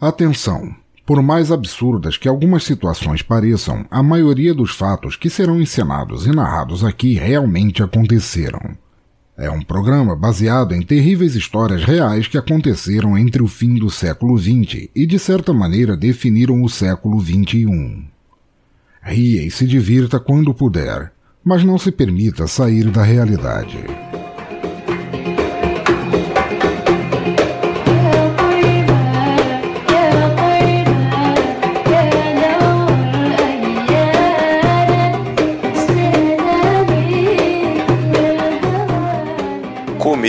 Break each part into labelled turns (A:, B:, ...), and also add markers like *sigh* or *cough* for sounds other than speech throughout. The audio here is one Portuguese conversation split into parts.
A: Atenção! Por mais absurdas que algumas situações pareçam, a maioria dos fatos que serão encenados e narrados aqui realmente aconteceram. É um programa baseado em terríveis histórias reais que aconteceram entre o fim do século XX e, de certa maneira, definiram o século XXI. Ria e se divirta quando puder, mas não se permita sair da realidade.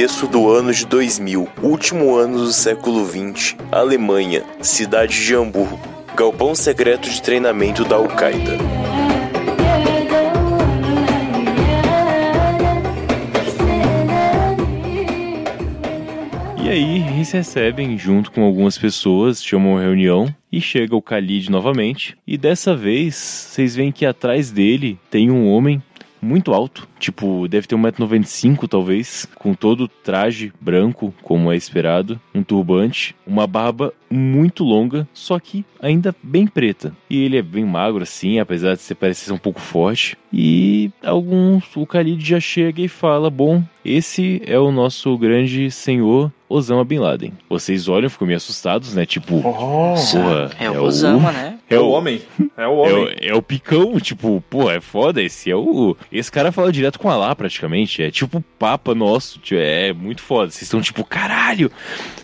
B: Começo do ano de 2000, último ano do século 20, Alemanha, cidade de Hamburgo, galpão secreto de treinamento da Al-Qaeda.
C: E aí, eles recebem, junto com algumas pessoas, chamam uma reunião e chega o Khalid novamente. E dessa vez, vocês veem que atrás dele tem um homem muito alto, tipo, deve ter 1,95m talvez, com todo o traje branco, como é esperado, um turbante, uma barba muito longa, só que ainda bem preta. E ele é bem magro assim, apesar de ser parecer um pouco forte. E alguns, o Khalid já chega e fala: Bom, esse é o nosso grande senhor Osama Bin Laden. Vocês olham, ficam meio assustados, né? Tipo,
D: Oh,
C: porra,
E: É o Osama, né?
C: É
D: é o
C: o,
D: homem. É o
C: é,
D: homem.
C: o, é o picão, tipo, pô, é foda, esse é o. Esse cara fala direto com Alá, praticamente. É tipo o Papa nosso, tio, é muito foda. Vocês estão tipo, caralho!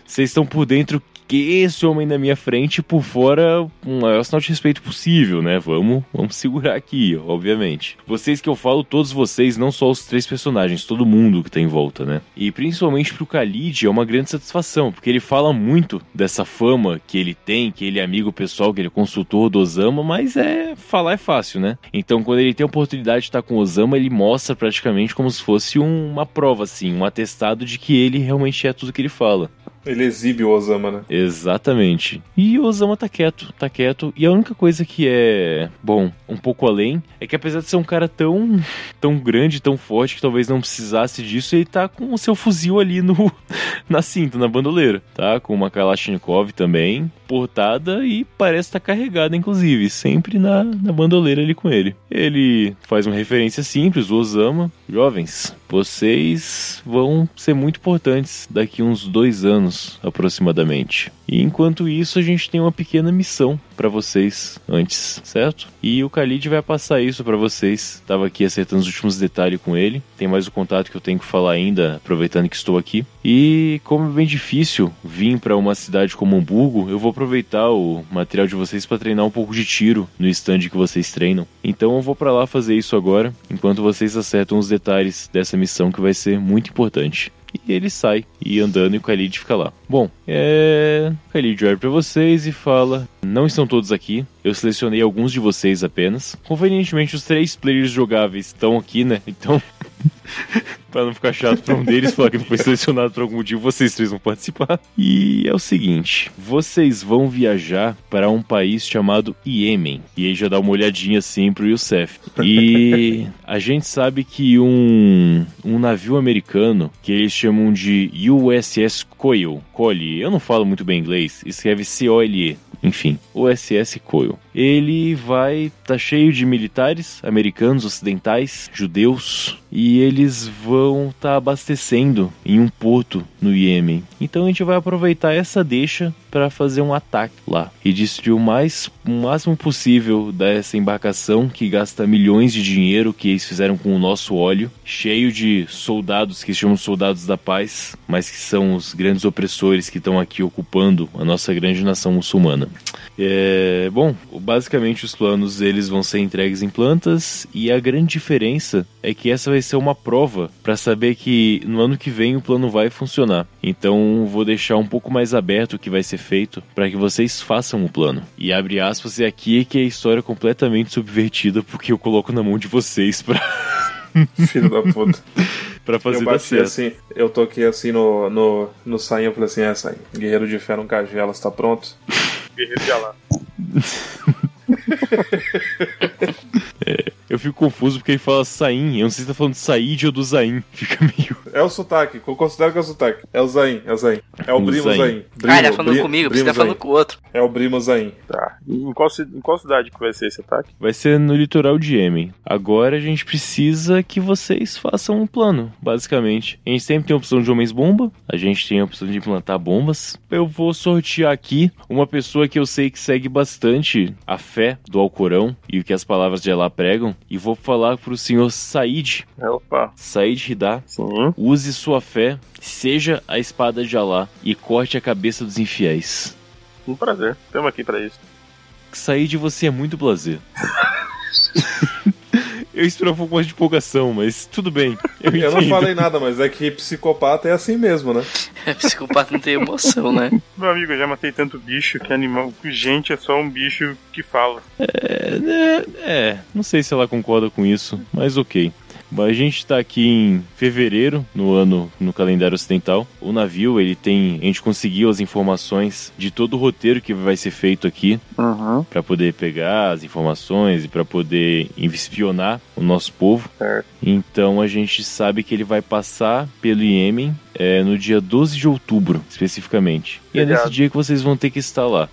C: Vocês estão por dentro que esse homem na minha frente, por fora, um maior sinal de respeito possível, né? Vamos, vamos segurar aqui, obviamente. Vocês que eu falo, todos vocês, não só os três personagens, todo mundo que tá em volta, né? E principalmente pro Khalid é uma grande satisfação, porque ele fala muito dessa fama que ele tem, que ele é amigo pessoal, que ele é consultor do Osama, mas é falar é fácil, né? Então, quando ele tem a oportunidade de estar com o Osama, ele mostra praticamente como se fosse um- uma prova, assim, um atestado de que ele realmente é tudo que ele fala.
D: Ele exibe o Osama, né?
C: Exatamente. E o Osama tá quieto, tá quieto. E a única coisa que é, bom, um pouco além, é que apesar de ser um cara tão, tão grande, tão forte, que talvez não precisasse disso, ele tá com o seu fuzil ali no, *laughs* na cinta, na bandoleira, tá? Com uma Kalashnikov também, portada e parece estar carregada, inclusive, sempre na, na bandoleira ali com ele. Ele faz uma referência simples, o Osama. Jovens, vocês vão ser muito importantes daqui uns dois anos, aproximadamente. E enquanto isso, a gente tem uma pequena missão pra vocês antes, certo? E o Khalid vai passar isso pra vocês. Tava aqui acertando os últimos detalhes com ele. Tem mais o contato que eu tenho que falar ainda, aproveitando que estou aqui. E como é bem difícil vir pra uma cidade como Hamburgo, eu vou aproveitar o material de vocês pra treinar um pouco de tiro no stand que vocês treinam. Então eu vou pra lá fazer isso agora, enquanto vocês acertam os detalhes dessa missão que vai ser muito importante. E ele sai e andando e o Khalid fica lá. Bom, é. Khalid olha pra vocês e fala: Não estão todos aqui. Eu selecionei alguns de vocês apenas. Convenientemente, os três players jogáveis estão aqui, né? Então. *laughs* pra não ficar chato pra um deles falar que não foi selecionado por algum motivo, vocês três vão participar. E é o seguinte: vocês vão viajar para um país chamado Iêmen. E aí já dá uma olhadinha assim pro Youssef. E *laughs* a gente sabe que um, um navio americano, que eles chamam de USS Coyle, Cole, eu não falo muito bem inglês, escreve C-O-L-E. Enfim, USS Coyle. Ele vai tá cheio de militares americanos, ocidentais, judeus, e eles vão estar tá abastecendo em um porto no Iêmen. Então a gente vai aproveitar essa deixa para fazer um ataque lá e destruir o mais o máximo possível dessa embarcação que gasta milhões de dinheiro que eles fizeram com o nosso óleo, cheio de soldados que se chamam soldados da paz, mas que são os grandes opressores que estão aqui ocupando a nossa grande nação muçulmana. É, bom, basicamente os planos eles vão ser entregues em plantas e a grande diferença é que essa vai ser uma prova para saber que no ano que vem o plano vai funcionar. Então vou deixar um pouco mais aberto o que vai ser feito para que vocês façam o plano. E abre aspas, e aqui é que a história é completamente subvertida porque eu coloco na mão de vocês para *laughs*
D: Filho da puta. *laughs*
C: para fazer
D: eu bati assim, eu toquei assim no, no, no sainho, eu falei assim, é sainho. Guerreiro de fé não cagela, está pronto? *laughs* Guerreiro de Alá. *laughs*
C: Eu fico confuso porque ele fala Sain. Eu não sei se tá falando Said ou do Zain. *laughs* Fica meio.
D: é o sotaque. Eu considero que é o sotaque. É o Zain, é o Zain. É o, Brimo
C: Zain.
D: Zain.
E: ah, ele tá
D: Brimo-
E: falando
D: Bri-
E: comigo, você
D: Brimo
E: tá falando
D: Zain.
E: com o outro.
D: É o Brimo Zain.
F: Tá. Em qual, em qual cidade que vai ser esse ataque?
C: Vai ser no litoral de Yemen. Agora a gente precisa que vocês façam um plano, basicamente. A gente sempre tem a opção de homens-bomba, a gente tem a opção de implantar bombas. Eu vou sortear aqui uma pessoa que eu sei que segue bastante a fé do Alcorão e o que as palavras de Allah pregam, e vou falar pro senhor Said,
F: É, Opa.
C: Said Hidá,
F: Sim.
C: use sua fé, seja a espada de Allah e corte a cabeça dos infiéis.
F: Um prazer. Estamos aqui pra isso.
C: Sair você é muito prazer. *laughs* eu espero um pouco mais de empolgação, mas tudo bem. Eu,
D: Eu não falei nada, mas é que psicopata é assim mesmo, né?
E: Psicopata não tem emoção, né?
F: Meu amigo, eu já matei tanto bicho que animal. que Gente é só um bicho que fala.
C: É, é, é, não sei se ela concorda com isso, mas ok. Mas a gente tá aqui em fevereiro, no ano no calendário ocidental. O navio, ele tem. A gente conseguiu as informações de todo o roteiro que vai ser feito aqui.
F: Uhum.
C: Pra poder pegar as informações e pra poder espionar o nosso povo.
F: Certo.
C: Então a gente sabe que ele vai passar pelo Iêmen é, no dia 12 de outubro, especificamente. E é nesse dia que vocês vão ter que estar lá.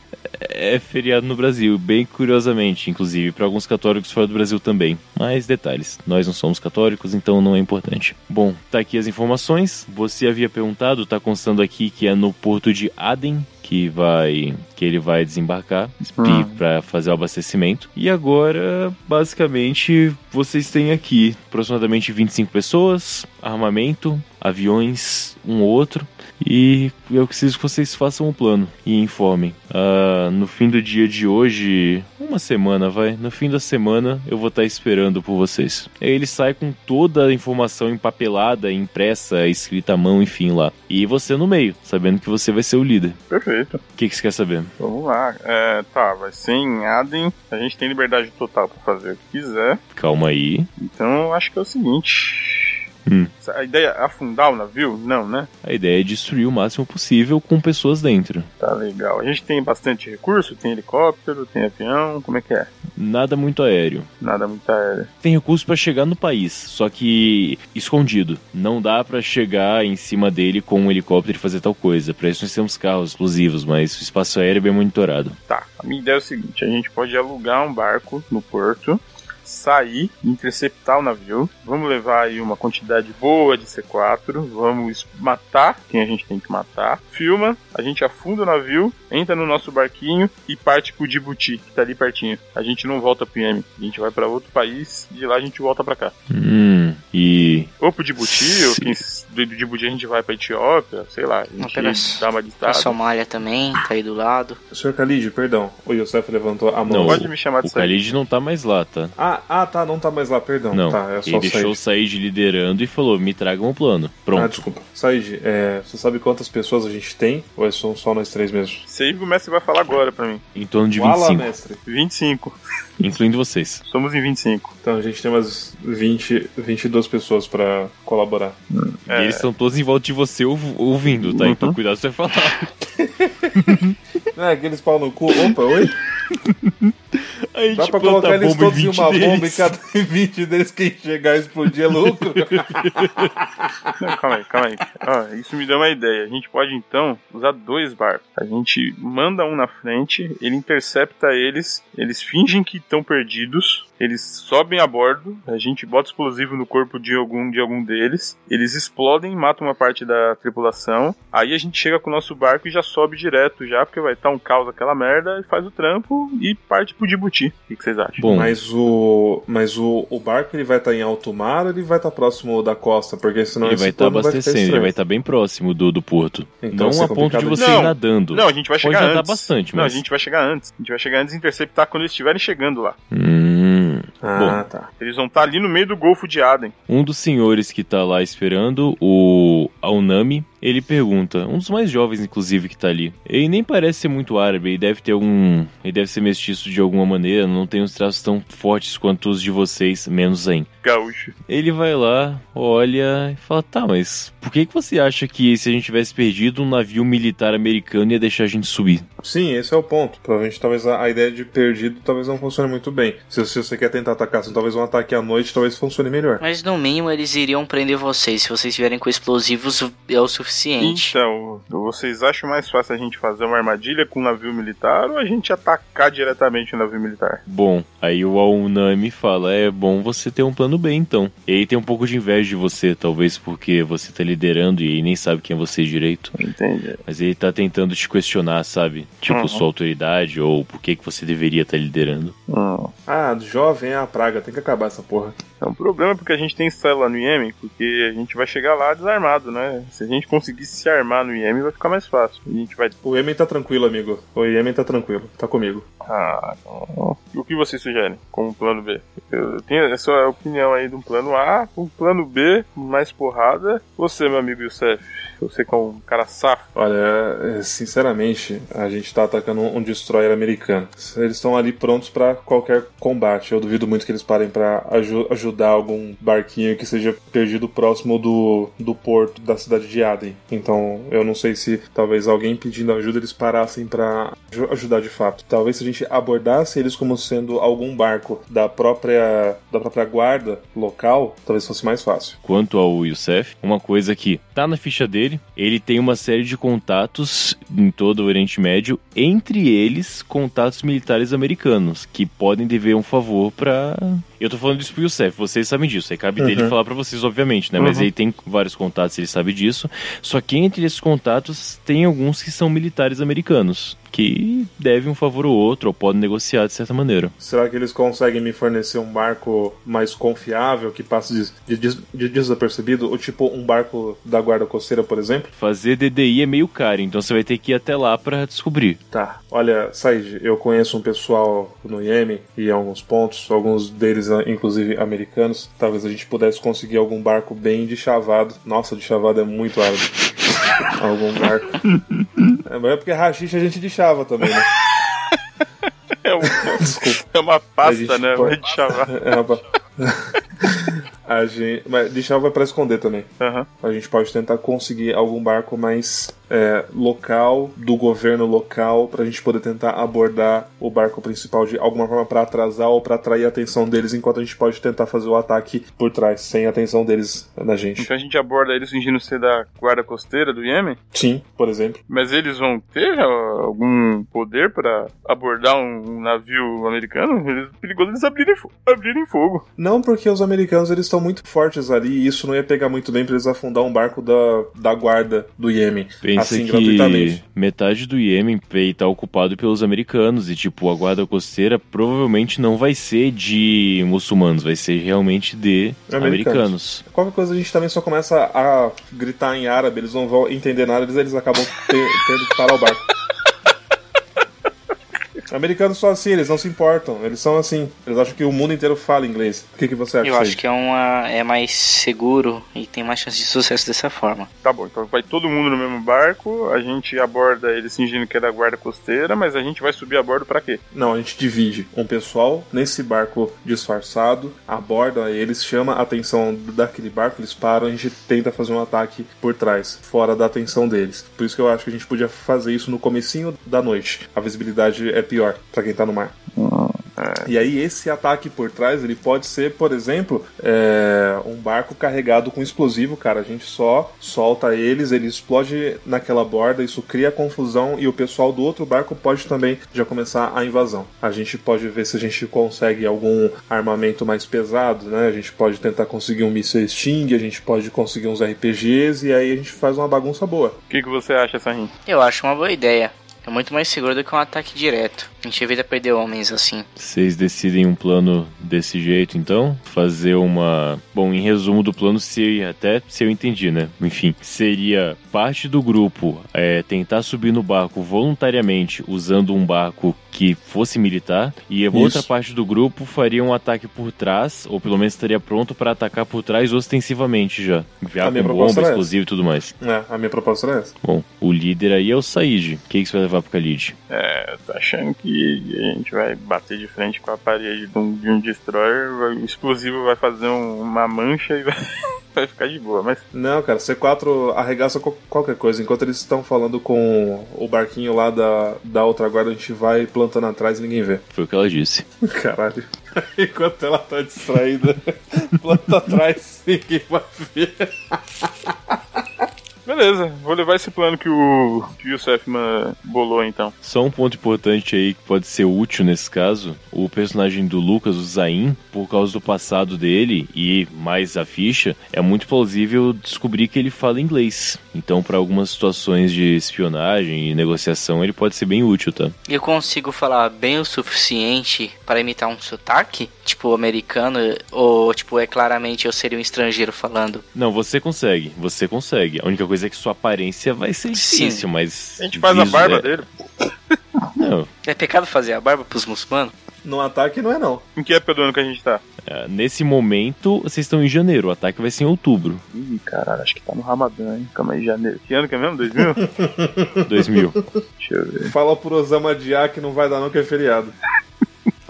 C: É é feriado no Brasil, bem curiosamente, inclusive, para alguns católicos fora do Brasil também. Mas detalhes, nós não somos católicos, então não é importante. Bom, tá aqui as informações. Você havia perguntado, tá constando aqui que é no porto de Aden que vai que ele vai desembarcar
F: Hum.
C: para fazer o abastecimento. E agora, basicamente, vocês têm aqui aproximadamente 25 pessoas, armamento, aviões, um ou outro. E eu preciso que vocês façam um plano e informem. Ah, no fim do dia de hoje, uma semana vai. No fim da semana eu vou estar esperando por vocês. Aí ele sai com toda a informação empapelada, impressa, escrita à mão, enfim lá. E você no meio, sabendo que você vai ser o líder.
F: Perfeito.
C: O que, que você quer saber?
F: Vamos lá. É, tá, vai ser em Aden. A gente tem liberdade total pra fazer o que quiser.
C: Calma aí.
F: Então acho que é o seguinte.
C: Hum.
F: A ideia é afundar o navio? Não, né?
C: A ideia é destruir o máximo possível com pessoas dentro.
F: Tá legal. A gente tem bastante recurso, tem helicóptero, tem avião, como é que é?
C: Nada muito aéreo.
F: Nada muito aéreo.
C: Tem recurso pra chegar no país, só que escondido. Não dá pra chegar em cima dele com um helicóptero e fazer tal coisa. Pra isso nós temos carros explosivos, mas o espaço aéreo é bem monitorado.
F: Tá, a minha ideia é o seguinte: a gente pode alugar um barco no porto, sair, interceptar o navio, vamos levar aí uma quantidade boa de C4, vamos matar quem a gente tem que matar, filma, a gente afunda o navio, entra no nosso barquinho e parte pro Djibouti, que tá ali pertinho. A gente não volta pro Yemen, a gente vai pra outro país e de lá a gente volta pra cá.
C: Hum, e.
F: Ou pro Djibouti,
C: Sim.
F: ou quem, do do Djibouti a gente vai pra Etiópia, sei lá, a gente
E: pega-
F: dá uma
E: A
F: listada.
E: Somália também, tá aí do lado.
D: Senhor Khalid, perdão. O Yosef levantou a mão.
C: Não,
F: Pode me chamar de
C: O. Khalid não tá mais lá, tá?
D: Ah, ah, tá, não tá mais lá, perdão.
C: Não,
D: Tá, é só
C: ele deixou o
D: Said.
C: Liderando e falou: me tragam um plano.
D: Ah,
C: Pronto.
D: desculpa. Said, é, você sabe quantas pessoas a gente tem? Ou é só, só nós três mesmo?
F: Sei que o mestre vai falar agora pra mim.
C: em torno de
D: Fala,
C: 25,
D: mestre.
F: 25.
C: incluindo vocês.
F: Somos em 25.
D: Então a gente tem umas 20, 22 pessoas pra colaborar.
C: E eles estão todos em volta de você ouv- ouvindo, tá?
F: Uhum.
C: Então cuidado se você falar. *laughs*
D: É, aqueles pau no cu. Opa, oi? *laughs*
C: A gente
D: Dá pra
C: planta
D: colocar eles
C: bomba em
D: todos em
C: 20
D: uma bomba e
C: deles.
D: cada *laughs* 20 deles quem chegar e explodir é lucro?
F: Não, calma aí, calma aí. Ó, isso me deu uma ideia. A gente pode então usar dois barcos. A gente manda um na frente, ele intercepta eles, eles fingem que estão perdidos, eles sobem a bordo, a gente bota explosivo no corpo de algum de algum deles, eles explodem, matam uma parte da tripulação. Aí a gente chega com o nosso barco e já sobe direto já, porque vai estar um caos aquela merda, e faz o trampo e parte pro Djibouti. O que vocês acham?
C: Bom,
D: Mas o. Mas o, o barco ele vai estar em alto mar ou ele vai estar próximo da costa? Porque senão
C: ele vai estar
D: ficar
C: abastecendo, ele
D: estranho.
C: vai estar bem próximo do, do porto.
D: Então
C: não
D: vai
C: a ponto de você
F: de-
C: ir
F: Não,
C: nadando.
F: Não, a gente vai
C: Pode
F: chegar
C: nadar
F: antes.
C: bastante,
F: Não, a
C: mas.
F: gente vai chegar antes. A gente vai chegar antes e interceptar quando eles estiverem chegando lá.
C: Hum.
D: Ah, tá.
F: Eles vão estar ali no meio do Golfo de Aden.
C: Um dos senhores que tá lá esperando, o Aunami, ele pergunta, um dos mais jovens, inclusive, que tá ali. Ele nem parece ser muito árabe, ele deve ter algum. Ele deve ser mestiço de alguma maneira, não tem os traços tão fortes quanto os de vocês, menos Zen.
F: Gaúcho.
C: Ele vai lá, olha e fala: tá, mas por que, que você acha que se a gente tivesse perdido um navio militar americano ia deixar a gente subir?
D: Sim, esse é o ponto. Provavelmente talvez a, ideia de perdido talvez não funcione muito bem. Se, se você quer tentar atacar, assim, talvez um ataque à noite talvez funcione melhor.
E: Mas no mínimo eles iriam prender vocês. Se vocês estiverem com explosivos, é o suficiente.
F: Então, vocês acham mais fácil a gente fazer uma armadilha com um navio militar ou a gente atacar diretamente o navio militar?
C: Bom, aí o Aonami fala: é bom você ter um plano B então. E aí tem um pouco de inveja de você, talvez porque você tá liderando e ele nem sabe quem é você direito.
F: Entendi.
C: Mas ele tá tentando te questionar, sabe? Tipo,
F: Uhum.
C: sua autoridade ou por que, que você deveria estar liderando.
F: Hum.
D: Ah, jovem é a praga, tem que acabar essa porra.
F: É um problema porque a gente tem célula lá no Iêmen, porque a gente vai chegar lá desarmado, né? Se a gente conseguir se armar no Iêmen, vai ficar mais fácil. A gente vai.
D: O Yemen tá tranquilo, amigo. O Yemen tá tranquilo, tá comigo.
F: Ah, então... E o que vocês sugerem como plano B? Eu tenho a sua opinião aí de um plano A, um plano B, mais porrada. Você, meu amigo Youssef, você que é um cara safo.
D: Olha, é, sinceramente, a gente tá atacando um destroyer americano. Eles estão ali prontos pra qualquer combate. Eu duvido muito que eles parem pra aju- ajudar algum barquinho que seja perdido próximo do, do porto da cidade de Aden. Então, eu não sei se talvez alguém pedindo ajuda eles parassem aju- ajudar de fato. Talvez se a gente abordasse eles como sendo algum barco da própria da própria guarda local, talvez fosse mais fácil.
C: Quanto ao Youssef, uma coisa que tá na ficha dele, ele tem uma série de contatos em todo o Oriente Médio, entre eles contatos militares americanos, que podem dever um favor pra. Eu tô falando isso pro Youssef, vocês sabem disso, aí cabe dele
D: Uhum.
C: falar pra vocês, obviamente, né? Mas
F: Uhum.
C: ele tem vários contatos, ele sabe disso. Só que entre esses contatos tem alguns que são militares americanos, que devem um favor ou outro, ou podem negociar de certa maneira.
D: Será que eles conseguem me fornecer um barco mais confiável que passe de, des- de desapercebido? Ou tipo um barco da guarda costeira, por exemplo?
C: Fazer DDI é meio caro, então você vai ter que ir até lá pra descobrir.
D: Tá. Olha, Said, eu conheço um pessoal no Iêmen e em alguns pontos, alguns deles inclusive americanos. Talvez a gente pudesse conseguir algum barco bem de chavado. Nossa, de chavado é muito árabe. *laughs* algum barco. É, mas é porque rachixe a gente de chava também, né? *laughs*
F: É, um- é uma pasta, né?
D: pode-
F: Vai te chamar. *laughs*
D: É uma... a gente... Mas de chava é pra esconder também.
F: Aham.
D: A gente pode tentar conseguir algum barco mais é, local, do governo local, pra gente poder tentar abordar o barco principal de alguma forma pra atrasar ou pra atrair a atenção deles, enquanto a gente pode tentar fazer o ataque por trás, sem a atenção deles na gente.
F: Então a gente aborda eles fingindo ser da guarda costeira do Iêmen,
D: Sim, por exemplo.
F: mas eles vão ter ó, algum poder pra abordar um navio americano? Eles, perigoso eles abrirem, fo- abrirem fogo.
D: Não porque os americanos eles estão muito fortes ali e isso não ia pegar muito bem pra eles afundar um barco da, da guarda do Iêmen.
C: Pensa
D: assim,
C: que metade do Iêmen está ocupado pelos americanos e, tipo, a guarda costeira provavelmente não vai ser de muçulmanos, vai ser realmente de
D: Americanos.
C: americanos.
D: Qualquer coisa a gente também só começa a gritar em árabe, eles não vão entender nada, eles, eles acabam *laughs* te- tendo que parar o barco. Americanos são assim, eles não se importam, eles são assim. Eles acham que o mundo inteiro fala inglês. O que, que você acha
E: Eu acho
D: Said?
E: que é, uma, é mais seguro e tem mais chance de sucesso dessa forma.
F: Tá bom, então vai todo mundo no mesmo barco, a gente aborda eles fingindo que é da guarda costeira, mas a gente vai subir a bordo pra quê?
D: Não, a gente divide um pessoal nesse barco disfarçado, aborda eles, chama a atenção daquele barco, eles param, a gente tenta fazer um ataque por trás, fora da atenção deles. Por isso que eu acho que a gente podia fazer isso no comecinho da noite. A visibilidade é pior pra quem tá no mar. E aí esse ataque por trás, ele pode ser, por exemplo, é, um barco carregado com explosivo, cara. A gente só solta eles, ele explode naquela borda, isso cria confusão e o pessoal do outro barco pode também já começar a invasão. A gente pode ver se a gente consegue algum armamento mais pesado, né? A gente pode tentar conseguir um míssil Sting, a gente pode conseguir uns RPGs e aí a gente faz uma bagunça boa.
F: O que, que você acha, Sahin?
E: Eu acho uma boa ideia. É muito mais seguro do que um ataque direto. A gente evita perder homens assim.
C: Vocês decidem um plano desse jeito, então? Fazer uma. Bom, em resumo do plano, se até se eu entendi, né? Enfim, seria parte do grupo é, tentar subir no barco voluntariamente usando um barco que fosse militar e a
D: Isso.
C: outra parte do grupo faria um ataque por trás, ou pelo menos estaria pronto para atacar por trás ostensivamente já.
D: Minha
C: com bomba, explosivo e tudo mais.
D: É, a minha proposta era essa.
C: Bom, o líder aí é o Said. O que, que você vai levar pro Khalid?
F: É, eu tô achando que a gente vai bater de frente com a parede de um, de um destroyer, vai- o explosivo vai fazer um- uma mancha e vai, *laughs* vai ficar de boa, mas
D: Não, cara, C4 arregaça qual- qualquer coisa. Enquanto eles estão falando com o barquinho lá da, da outra guarda, a gente vai plantando atrás e ninguém vê.
C: Foi o que ela disse. *laughs*
D: Caralho. *laughs* Enquanto ela tá distraída, planta atrás e ninguém vai ver.
F: Beleza, vou levar esse plano que o, que o Yusef Man bolou então.
C: Só um ponto importante aí que pode ser útil nesse caso: o personagem do Lucas, o Zain, por causa do passado dele e mais a ficha, é muito plausível descobrir que ele fala inglês. Então, para algumas situações de espionagem e negociação, ele pode ser bem útil, tá?
E: Eu consigo falar bem o suficiente para imitar um sotaque, tipo americano, ou tipo é claramente eu seria um estrangeiro falando.
C: Não, você consegue, você consegue. A única coisa é que sua aparência vai ser
E: Sim.
C: difícil, mas.
F: A gente faz a barba
C: é-
F: dele. *laughs*
C: Não,
E: É pecado fazer a barba pros muçulmanos?
D: No ataque não é não.
F: Em que época do ano que a gente tá?
C: é, nesse momento, vocês estão em janeiro, o ataque vai ser em outubro,
F: Ih, caralho, acho que tá no Ramadã, hein? Calma aí, janeiro. Que ano que é mesmo? 2000?
C: 2000. *laughs*
F: Deixa eu ver.
D: Fala pro Osama Diá que não vai dar não que é feriado.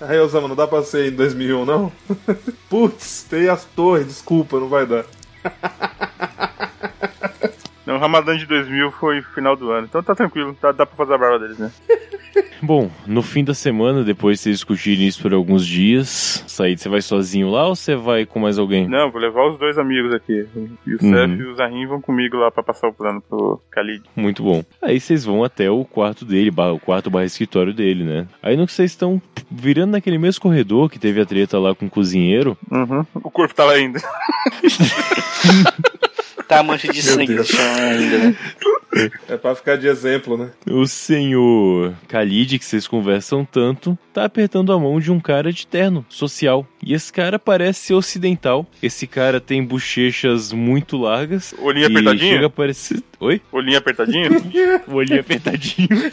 D: Aí, Osama, não dá pra ser em 2001, não? *laughs* Putz, tem as torres, desculpa, não vai dar. *laughs*
F: Não, o Ramadã de 2000 foi final do ano, então tá tranquilo, tá, dá pra fazer a barba deles, né? *laughs*
C: Bom, no fim da semana, depois de vocês discutirem isso por alguns dias, Said, você vai sozinho lá ou você vai com mais alguém?
F: Não, vou levar os dois amigos aqui. O Yusef
C: Uhum.
F: e o Zahim vão comigo lá pra passar o plano pro Khalid.
C: Muito bom. Aí vocês vão até o quarto dele, o quarto barra escritório dele, né? Aí no que vocês estão virando naquele mesmo corredor que teve a treta lá com o cozinheiro,
F: Uhum. O corpo tá lá ainda. *laughs*
E: Tá a mancha de sangue no chão ainda, né?
D: É pra ficar de exemplo, né?
C: o senhor Khalid, que vocês conversam tanto, tá apertando a mão de um cara de terno social. E esse cara parece ser ocidental. Esse cara tem bochechas muito largas.
F: Olhinho apertadinho?
C: Chega a parecer... Oi?
F: Olhinho apertadinho? *laughs*
C: Olhinho apertadinho. *laughs*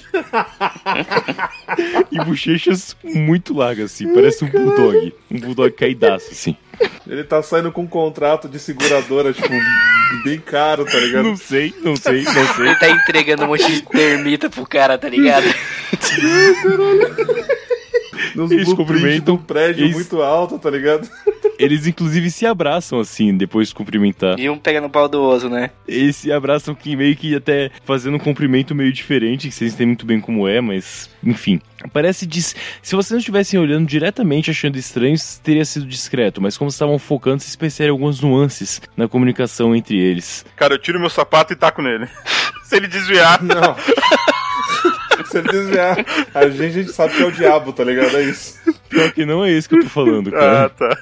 C: e bochechas muito largas, assim. Parece um bulldog. Um bulldog caidaço, assim.
D: Ele tá saindo com um contrato de seguradora, tipo, bem caro, tá ligado?
C: Não sei, não sei, não sei.
E: Ele tá entregando um monte de termita pro cara, tá ligado?
D: Nos
C: Eles cumprimentam,
D: de um prédio
C: eles-
D: muito alto, tá ligado?
C: Eles inclusive se abraçam assim, depois de cumprimentar.
E: E um pega no pau do outro, né?
C: Eles se abraçam que meio que até fazendo um cumprimento meio diferente, que vocês entendem muito bem como é, mas enfim. Parece dis... se vocês não estivessem olhando diretamente achando estranho, teria sido discreto, mas como estavam focando, vocês percebem algumas nuances na comunicação entre eles.
F: Cara, eu tiro meu sapato e taco nele. *laughs* Se ele desviar,
D: Não. *laughs* Se ele desviar, a gente, a gente sabe que é o diabo, tá ligado? É isso.
C: Pior que não é isso que eu tô falando,
F: ah,
C: cara.
F: tá.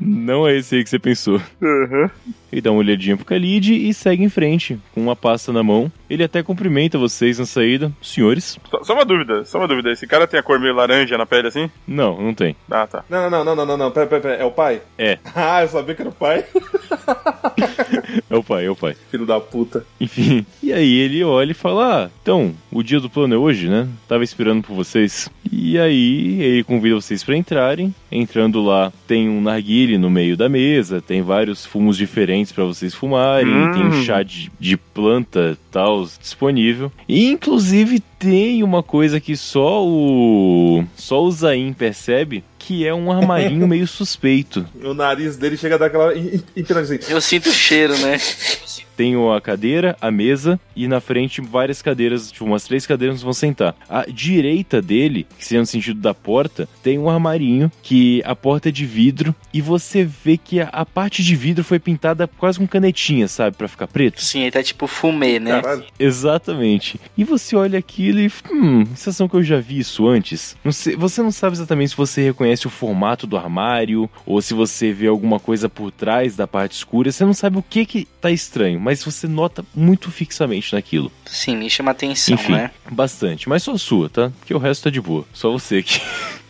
C: Não é esse aí que você pensou.
F: Uhum.
C: E dá uma olhadinha pro Khalid e segue em frente, com uma pasta na mão. Ele até cumprimenta vocês na saída. Senhores?
F: Só, só uma dúvida, só uma dúvida. Esse cara tem a cor meio laranja na pele assim?
C: Não, não tem.
F: Ah, tá.
D: Não, não, não, não, não, não. Pera, pera, pera. É o pai?
C: É, *laughs*
D: Ah, eu sabia que era o pai. *laughs*
C: é o pai, é o pai.
D: Filho da puta.
C: Enfim, *laughs* e aí ele olha e fala: Ah, então, o dia do plano é hoje, né? Tava esperando por vocês. E aí ele convida vocês pra entrarem. Entrando lá, tem um narguile no meio da mesa, tem vários fumos diferentes pra vocês fumarem,
F: Hum.
C: tem um chá de, de planta tal disponível. E inclusive tem uma coisa que só o só o Zain percebe, que é um armarinho *laughs* meio suspeito.
D: O nariz dele chega a dar aquela. Então, assim.
E: Eu sinto o cheiro, né? *laughs*
C: Tem a cadeira, a mesa e na frente várias cadeiras, tipo umas três cadeiras vão sentar. A direita dele, que seria no sentido da porta, tem um armarinho que a porta é de vidro e você vê que a, a parte de vidro foi pintada quase com canetinha, sabe, Pra ficar preto.
E: Sim, ele tá tipo fumê, né?
D: Caralho.
C: Exatamente. E você olha aquilo e, hum, sensação que eu já vi isso antes. Não sei, você não sabe exatamente se você reconhece o formato do armário ou se você vê alguma coisa por trás da parte escura. Você não sabe o que que tá estranho, mas você nota muito fixamente naquilo.
E: Sim, me chama atenção,
C: Enfim,
E: né?
C: bastante. Mas só a sua, tá? Porque o resto tá de boa. Só você que.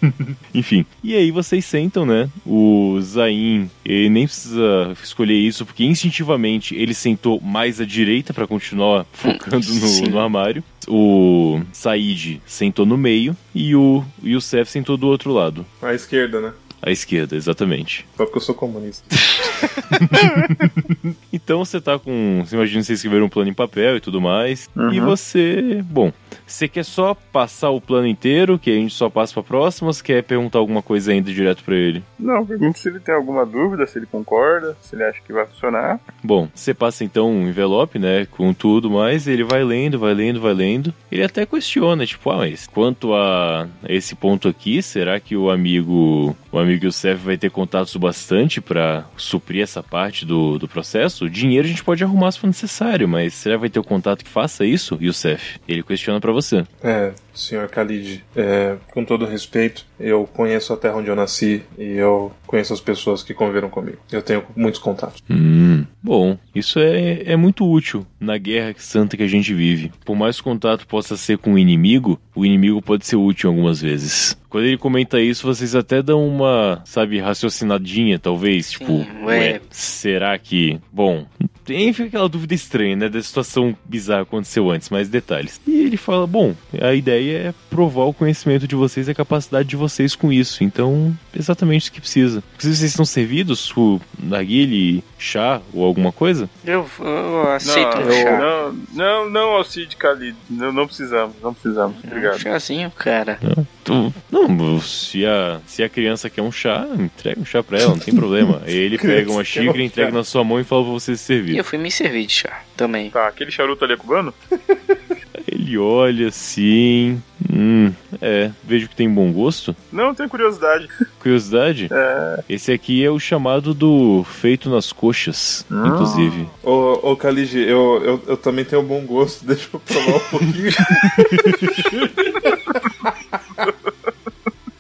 C: *laughs* Enfim. E aí vocês sentam, né? O Zain, ele nem precisa escolher isso, porque instintivamente ele sentou mais à direita para continuar focando
E: Sim.
C: no, no armário. O Said sentou no meio e o Youssef sentou do outro lado.
D: À esquerda, né?
C: À esquerda, exatamente.
D: Só porque eu sou comunista. *laughs*
C: Então você tá com. Você imagina você escrever um plano em papel e tudo mais. E você. Bom, você quer só passar o plano inteiro, que a gente só passa pra próxima, ou você quer perguntar alguma coisa ainda direto pra ele?
F: Não, pergunta se ele tem alguma dúvida, se ele concorda, se ele acha que vai funcionar.
C: Bom, você passa então um envelope, né, com tudo mais, ele vai lendo, vai lendo, vai lendo. Ele até questiona, tipo, ah, mas quanto a esse ponto aqui, será que o amigo, o amigo Youssef vai ter contatos bastante pra suprir essa parte do, do processo? O dinheiro a gente pode arrumar se for necessário, mas será que vai ter o contato que faça isso, Youssef? Ele questiona pra você.
D: É, senhor Khalid, é, com todo respeito, eu conheço a terra onde eu nasci e eu conheço as pessoas que conviveram comigo. Eu tenho muitos contatos.
C: Hum, bom, isso é, é muito útil na guerra santa que a gente vive. Por mais que o contato possa ser com o inimigo, o inimigo pode ser útil algumas vezes. Quando ele comenta isso, vocês até dão uma, sabe, raciocinadinha, talvez. Tipo,
E: ué.
C: será que. Bom, tem aquela dúvida estranha, né? Da situação bizarra que aconteceu antes, mais detalhes. E ele fala: bom, a ideia é provar o conhecimento de vocês e a capacidade de vocês com isso. Então, exatamente isso que precisa. Se vocês estão servidos, o narguile, chá ou alguma coisa?
E: Eu, eu aceito
F: não,
E: um chá.
F: não, não, não, Alcide Khalid. Não, não precisamos, não precisamos.
E: Um
F: Obrigado.
E: chazinho, cara.
C: Tu- Não, se a, se a criança quer um chá, entrega um chá pra ela, não tem problema. Aí *laughs* ele pega uma
D: um
C: xícara, entrega na sua mão e fala pra você se
E: E
C: servir.
E: eu fui me servir de chá também.
F: Tá, aquele charuto ali é cubano? *laughs*
C: Ele olha assim. Hum, é, vejo que tem bom gosto.
F: Não, tenho curiosidade.
C: Curiosidade?
F: É.
C: Esse aqui é o chamado do feito nas coxas,
F: Ah.
C: inclusive.
D: Ô, ô eu, eu, eu também tenho bom gosto, *laughs* deixa eu provar um pouquinho. *laughs*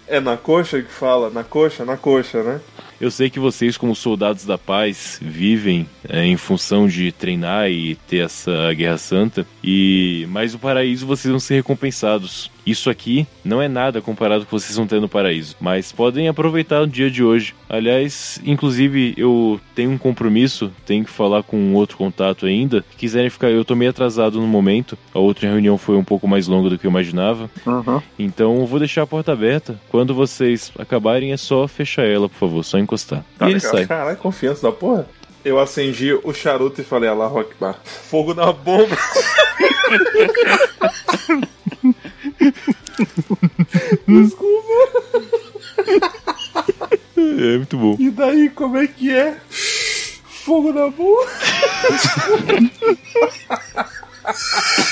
D: é na coxa que fala? Na coxa? Na coxa, né?
C: Eu sei que vocês, como soldados da paz, vivem é, em função de treinar e ter essa guerra santa. E mas o paraíso vocês vão ser recompensados. Isso aqui não é nada comparado com o que vocês vão ter no paraíso, mas podem aproveitar o dia de hoje. Aliás, inclusive eu tenho um compromisso, tenho que falar com um outro contato ainda. Se quiserem ficar, eu tô meio atrasado no momento. A outra reunião foi um pouco mais longa do que eu imaginava.
F: Uhum.
C: Então eu vou deixar a porta aberta. Quando vocês acabarem, é só fechar ela, por favor, só encostar.
F: Tá
C: e ele sai.
D: Caralho, confiança da porra. Eu acendi o charuto e falei, Allahu Akbar. Fogo na bomba. *laughs* Desculpa.
C: É muito bom.
D: E daí, como é que é? Fogo na bomba.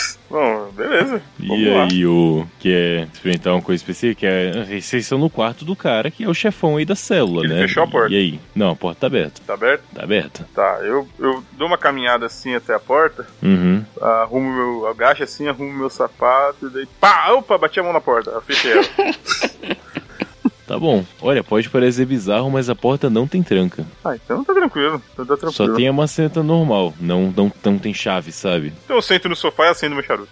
D: *laughs*
F: Bom, beleza. Vamos
C: E
F: lá.
C: aí, o quer experimentar uma coisa específica? Que é, vocês estão no quarto do cara, que é o chefão aí da célula,
F: Ele
C: né?
F: fechou a porta.
C: E aí? Não, a porta tá aberta.
F: Tá aberto?
C: Tá aberta.
F: Tá, eu, eu dou uma caminhada assim até a porta,
C: Uhum.
F: arrumo meu. agacho assim, arrumo meu sapato, e daí. Pá! Opa, bati a mão na porta, eu fechei ela. *laughs*
C: Tá bom. Olha, pode parecer bizarro, mas a porta não tem tranca.
F: ah, então tá tranquilo, então tá tranquilo.
C: Só tem a maçaneta normal. Não, não, não tem chave, sabe?
F: Então eu sento no sofá e acendo meu charuto.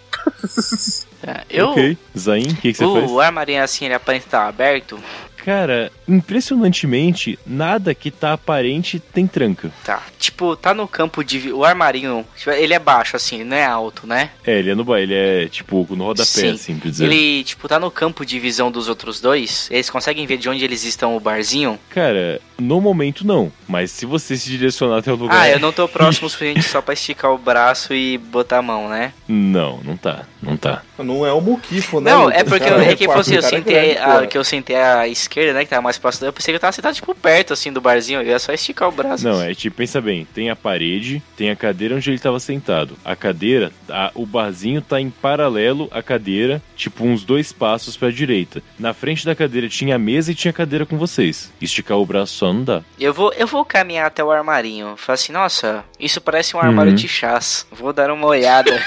E: Tá, Eu,
C: Ok. Zain, o que, que você faz?
E: o armarinho assim, ele aparenta estar aberto.
C: Cara, impressionantemente, nada que tá aparente tem tranca.
E: Tá. Tipo, tá no campo de. O armarinho, tipo, ele é baixo, assim, não é alto, né?
C: É, ele é no ele é tipo no rodapé,
E: Sim.
C: assim, pra dizer.
E: Ele, tipo, tá no campo de visão dos outros dois. Eles conseguem ver de onde eles estão o barzinho.
C: Cara, no momento não. Mas se você se direcionar até o lugar.
E: Ah, eu não tô próximo o suficiente só pra esticar o braço e botar a mão, né? *laughs*
C: Não, não tá. Não tá.
D: Não é o Muquifo, né?
E: Não, é porque
D: Cara,
E: eu, é que
D: quatro,
E: fosse, eu
D: é
E: sentei
D: grande,
E: a, que eu sentei à esquerda, né, que tava mais próximo. Eu pensei que eu tava sentado tipo perto assim do barzinho, eu ia só esticar o braço.
C: Não, é tipo, pensa bem, tem a parede, tem a cadeira onde ele tava sentado. A cadeira, a- o barzinho tá em paralelo à cadeira, tipo uns dois passos pra direita. Na frente da cadeira tinha a mesa e tinha a cadeira com vocês. Esticar o braço só não dá.
E: Eu vou, eu vou caminhar até o armarinho. Falar assim, nossa, isso parece um armário
C: Uhum.
E: de chás. Vou dar uma olhada. *laughs*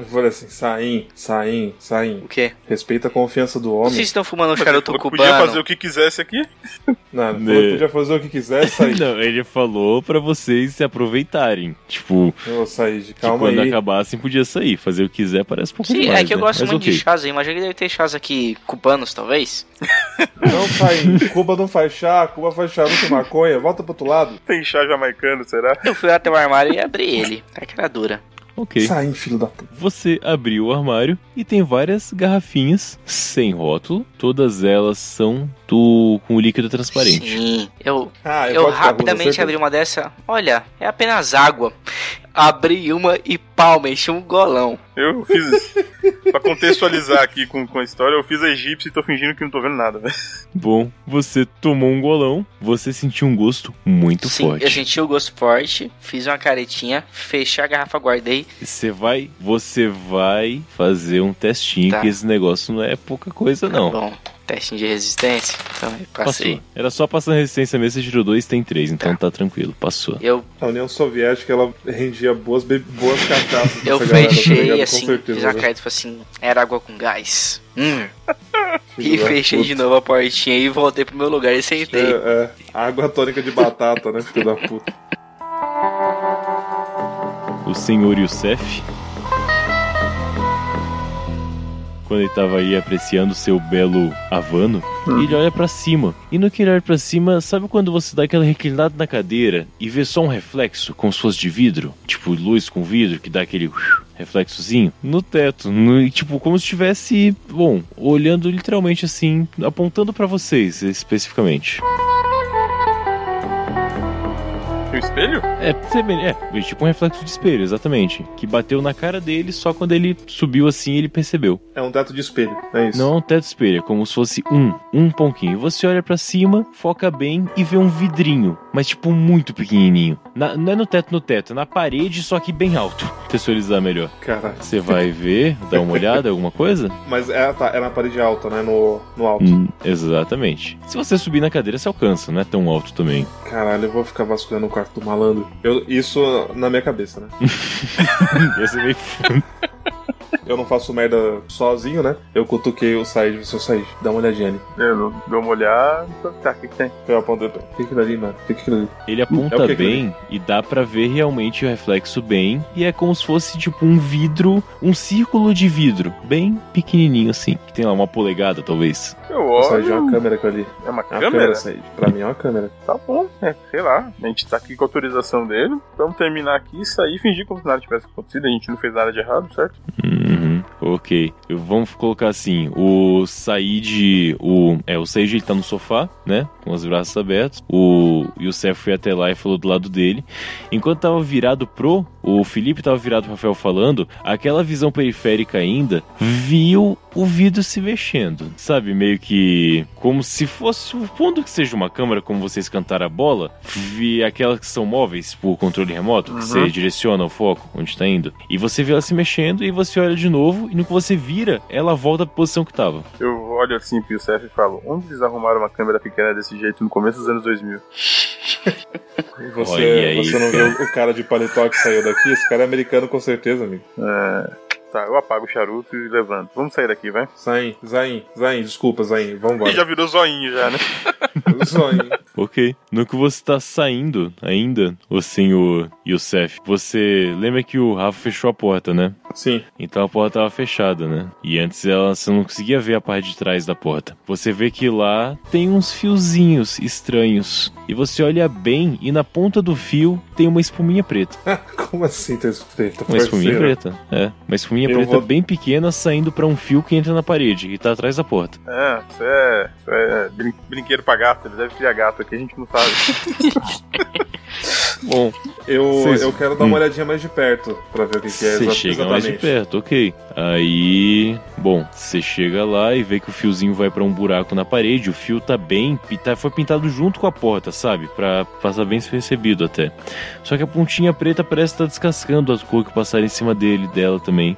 D: Eu falei assim, Saim, Saim, Saim.
E: o quê?
D: Respeita a confiança do homem.
E: Vocês estão fumando um charuto
F: que
E: cubano?
F: Podia fazer o que quisesse aqui.
D: Não, ele
C: Né.
D: falou que podia fazer o que quiser, Saim. *laughs*
C: Não, ele falou pra vocês se aproveitarem. Tipo,
D: Ô, Said,
C: que
D: calma
C: quando
D: aí.
C: acabassem podia sair. Fazer o que quiser parece um pouco
E: Sim,
C: demais,
E: é que eu
C: né?
E: gosto
C: Mas
E: muito
C: ok.
E: de chás. Eu imagino que deve ter chás aqui cubanos, talvez. *laughs*
D: Não faz. Cuba não faz chá, Cuba faz charuto e maconha. Volta pro outro lado.
F: Tem chá jamaicano, será?
E: Eu fui até o armário e abri ele. A cara dura.
C: Ok.
D: Sai, filho da puta.
C: Você abriu o armário e tem várias garrafinhas sem rótulo. Todas elas são do com líquido transparente.
E: Sim. Eu,
D: Ah,
E: eu
D: russa,
E: rapidamente abri uma dessa. Olha, é apenas água. Abri uma e pau, enchi um golão.
F: Eu fiz. pra contextualizar aqui com, com a história, eu fiz a egípcia e tô fingindo que não tô vendo nada, velho.
C: Bom, você tomou um golão, você sentiu um gosto muito
E: Sim,
C: forte.
E: eu senti o gosto forte, fiz uma caretinha, fechei a garrafa, guardei.
C: Você vai, você vai fazer um testinho
E: Tá.
C: que esse negócio não é pouca coisa não.
E: Bom, testinho de resistência. Então, eu passei.
C: Passou. Era só passando resistência mesmo, você tirou dois, tem três, então tá tranquilo, passou.
E: Eu,
D: A União Soviética, ela rendia boas, be- boas cachaças
E: eu
D: galera, tá
E: fechei
D: ligado?
E: assim,
D: Com certeza.
E: fiz uma
D: né?
E: carta e falei assim, era água com gás. Hum. *laughs* E fechei
D: puta.
E: de novo a portinha e voltei pro meu lugar e sentei.
D: É, é. Água tônica de batata, né, filho da puta.
C: O senhor Youssef, quando ele tava aí apreciando seu belo Havano, ele olha pra cima. E no que ele olha pra cima, sabe quando você dá aquela reclinada na cadeira e vê só um reflexo, se fosse de vidro? Tipo luz com vidro, que dá aquele reflexozinho no teto, no- tipo como se estivesse, bom, olhando literalmente assim, apontando pra vocês especificamente.
F: O espelho?
C: É, é, tipo um reflexo de espelho, exatamente, que bateu na cara dele só quando ele subiu assim ele percebeu.
D: É um teto de espelho, é isso.
C: Não é um teto espelho, é como se fosse um, um ponquinho. Você olha pra cima, foca bem e vê um vidrinho, mas tipo muito pequenininho. Na- não é no teto, no teto, é na parede, só que bem alto. *laughs* Texturizar melhor.
D: Caralho.
C: Você vai ver, dar uma olhada, alguma coisa?
D: Mas é, tá, é na parede alta, né? No, no alto.
C: Hum, exatamente. Se você subir na cadeira, você alcança, não é tão alto também.
D: Caralho, eu vou ficar vasculhando o quarto do malandro. Eu, isso na minha cabeça, né? *laughs*
C: Ia ser meio *laughs*
D: Eu não faço merda sozinho, né? Eu cutuquei o Said, o seu Said. Dá uma olhadinha ali.
F: Eu dou uma olhada. Tá, o que, que tem?
D: Eu apontei. O que é aquilo ali, mano? O que é aquilo ali?
C: Ele aponta
D: É que que
C: bem e dá pra ver realmente o reflexo bem. E é como se fosse tipo um vidro, um círculo de vidro, bem pequenininho assim. Que tem lá uma polegada, talvez.
F: Eu
D: O Said é
F: olho.
D: uma câmera aquilo ali.
F: É uma
D: É uma
F: câmera?
D: câmera, Said. Pra mim é uma câmera.
F: Tá bom, é, sei lá. A gente tá aqui com a autorização dele. Vamos terminar aqui, sair e fingir como se nada tivesse acontecido. A gente não fez nada de errado, certo?
C: Uhum, ok. Vamos colocar assim: o Said. O, é, o Said ele tá no sofá, né? Com os braços abertos. O Youssef foi até lá e falou do lado dele. Enquanto tava virado pro. O Felipe tava virado pro Rafael falando. Aquela visão periférica ainda viu o vidro se mexendo. Sabe? Meio que. Como se fosse. Supondo que seja uma câmera, como vocês cantaram a bola. Vi aquelas que são móveis por controle remoto. Que você direciona o foco onde tá indo. E você vê ela se mexendo e você olha de novo. E no que você vira, ela volta pra posição que tava.
F: Eu olho assim pro Youssef e falo: onde eles arrumaram uma câmera pequena desse jeito no começo dos anos 2000? *laughs*
D: E você,
C: Olha aí.
D: você não viu o cara de paletó que saiu daqui? Esse cara é americano com certeza, amigo.
F: É. Tá, eu apago o charuto e levanto. Vamos sair daqui, vai?
D: Zain, Zain, Zain, desculpa, Zain, vambora.
F: Ele *laughs* já virou zoinho já, né? *laughs*
D: Zain.
C: Ok. No que você tá saindo ainda, o senhor Youssef, você lembra que o Rafa fechou a porta, né?
D: Sim.
C: Então a porta tava fechada, né? E antes ela você não conseguia ver a parte de trás da porta. Você vê que lá tem uns fiozinhos estranhos. E você olha bem e na ponta do fio tem uma espuminha preta. *laughs*
D: Como assim, tá treta,
C: Uma espuminha preta. É, uma espuminha
D: Eu
C: preta
D: vou-
C: bem pequena saindo pra um fio que entra na parede e tá atrás da porta.
F: É, isso é, isso é brin- brinquedo pra gato. Ele deve criar gato aqui, a gente não sabe. *laughs*
C: Bom,
D: Eu, eu quero dar uma olhadinha mais de perto pra ver o que, que é
C: Você
D: exa-
C: chega
D: exatamente.
C: mais de perto, ok. Aí, bom, você chega lá e vê que o fiozinho vai pra um buraco na parede. O fio tá bem, tá, foi pintado junto com a porta, sabe? Pra passar bem percebido até. Só que a pontinha preta parece estar descascando as cores que passaram em cima dele, dela também.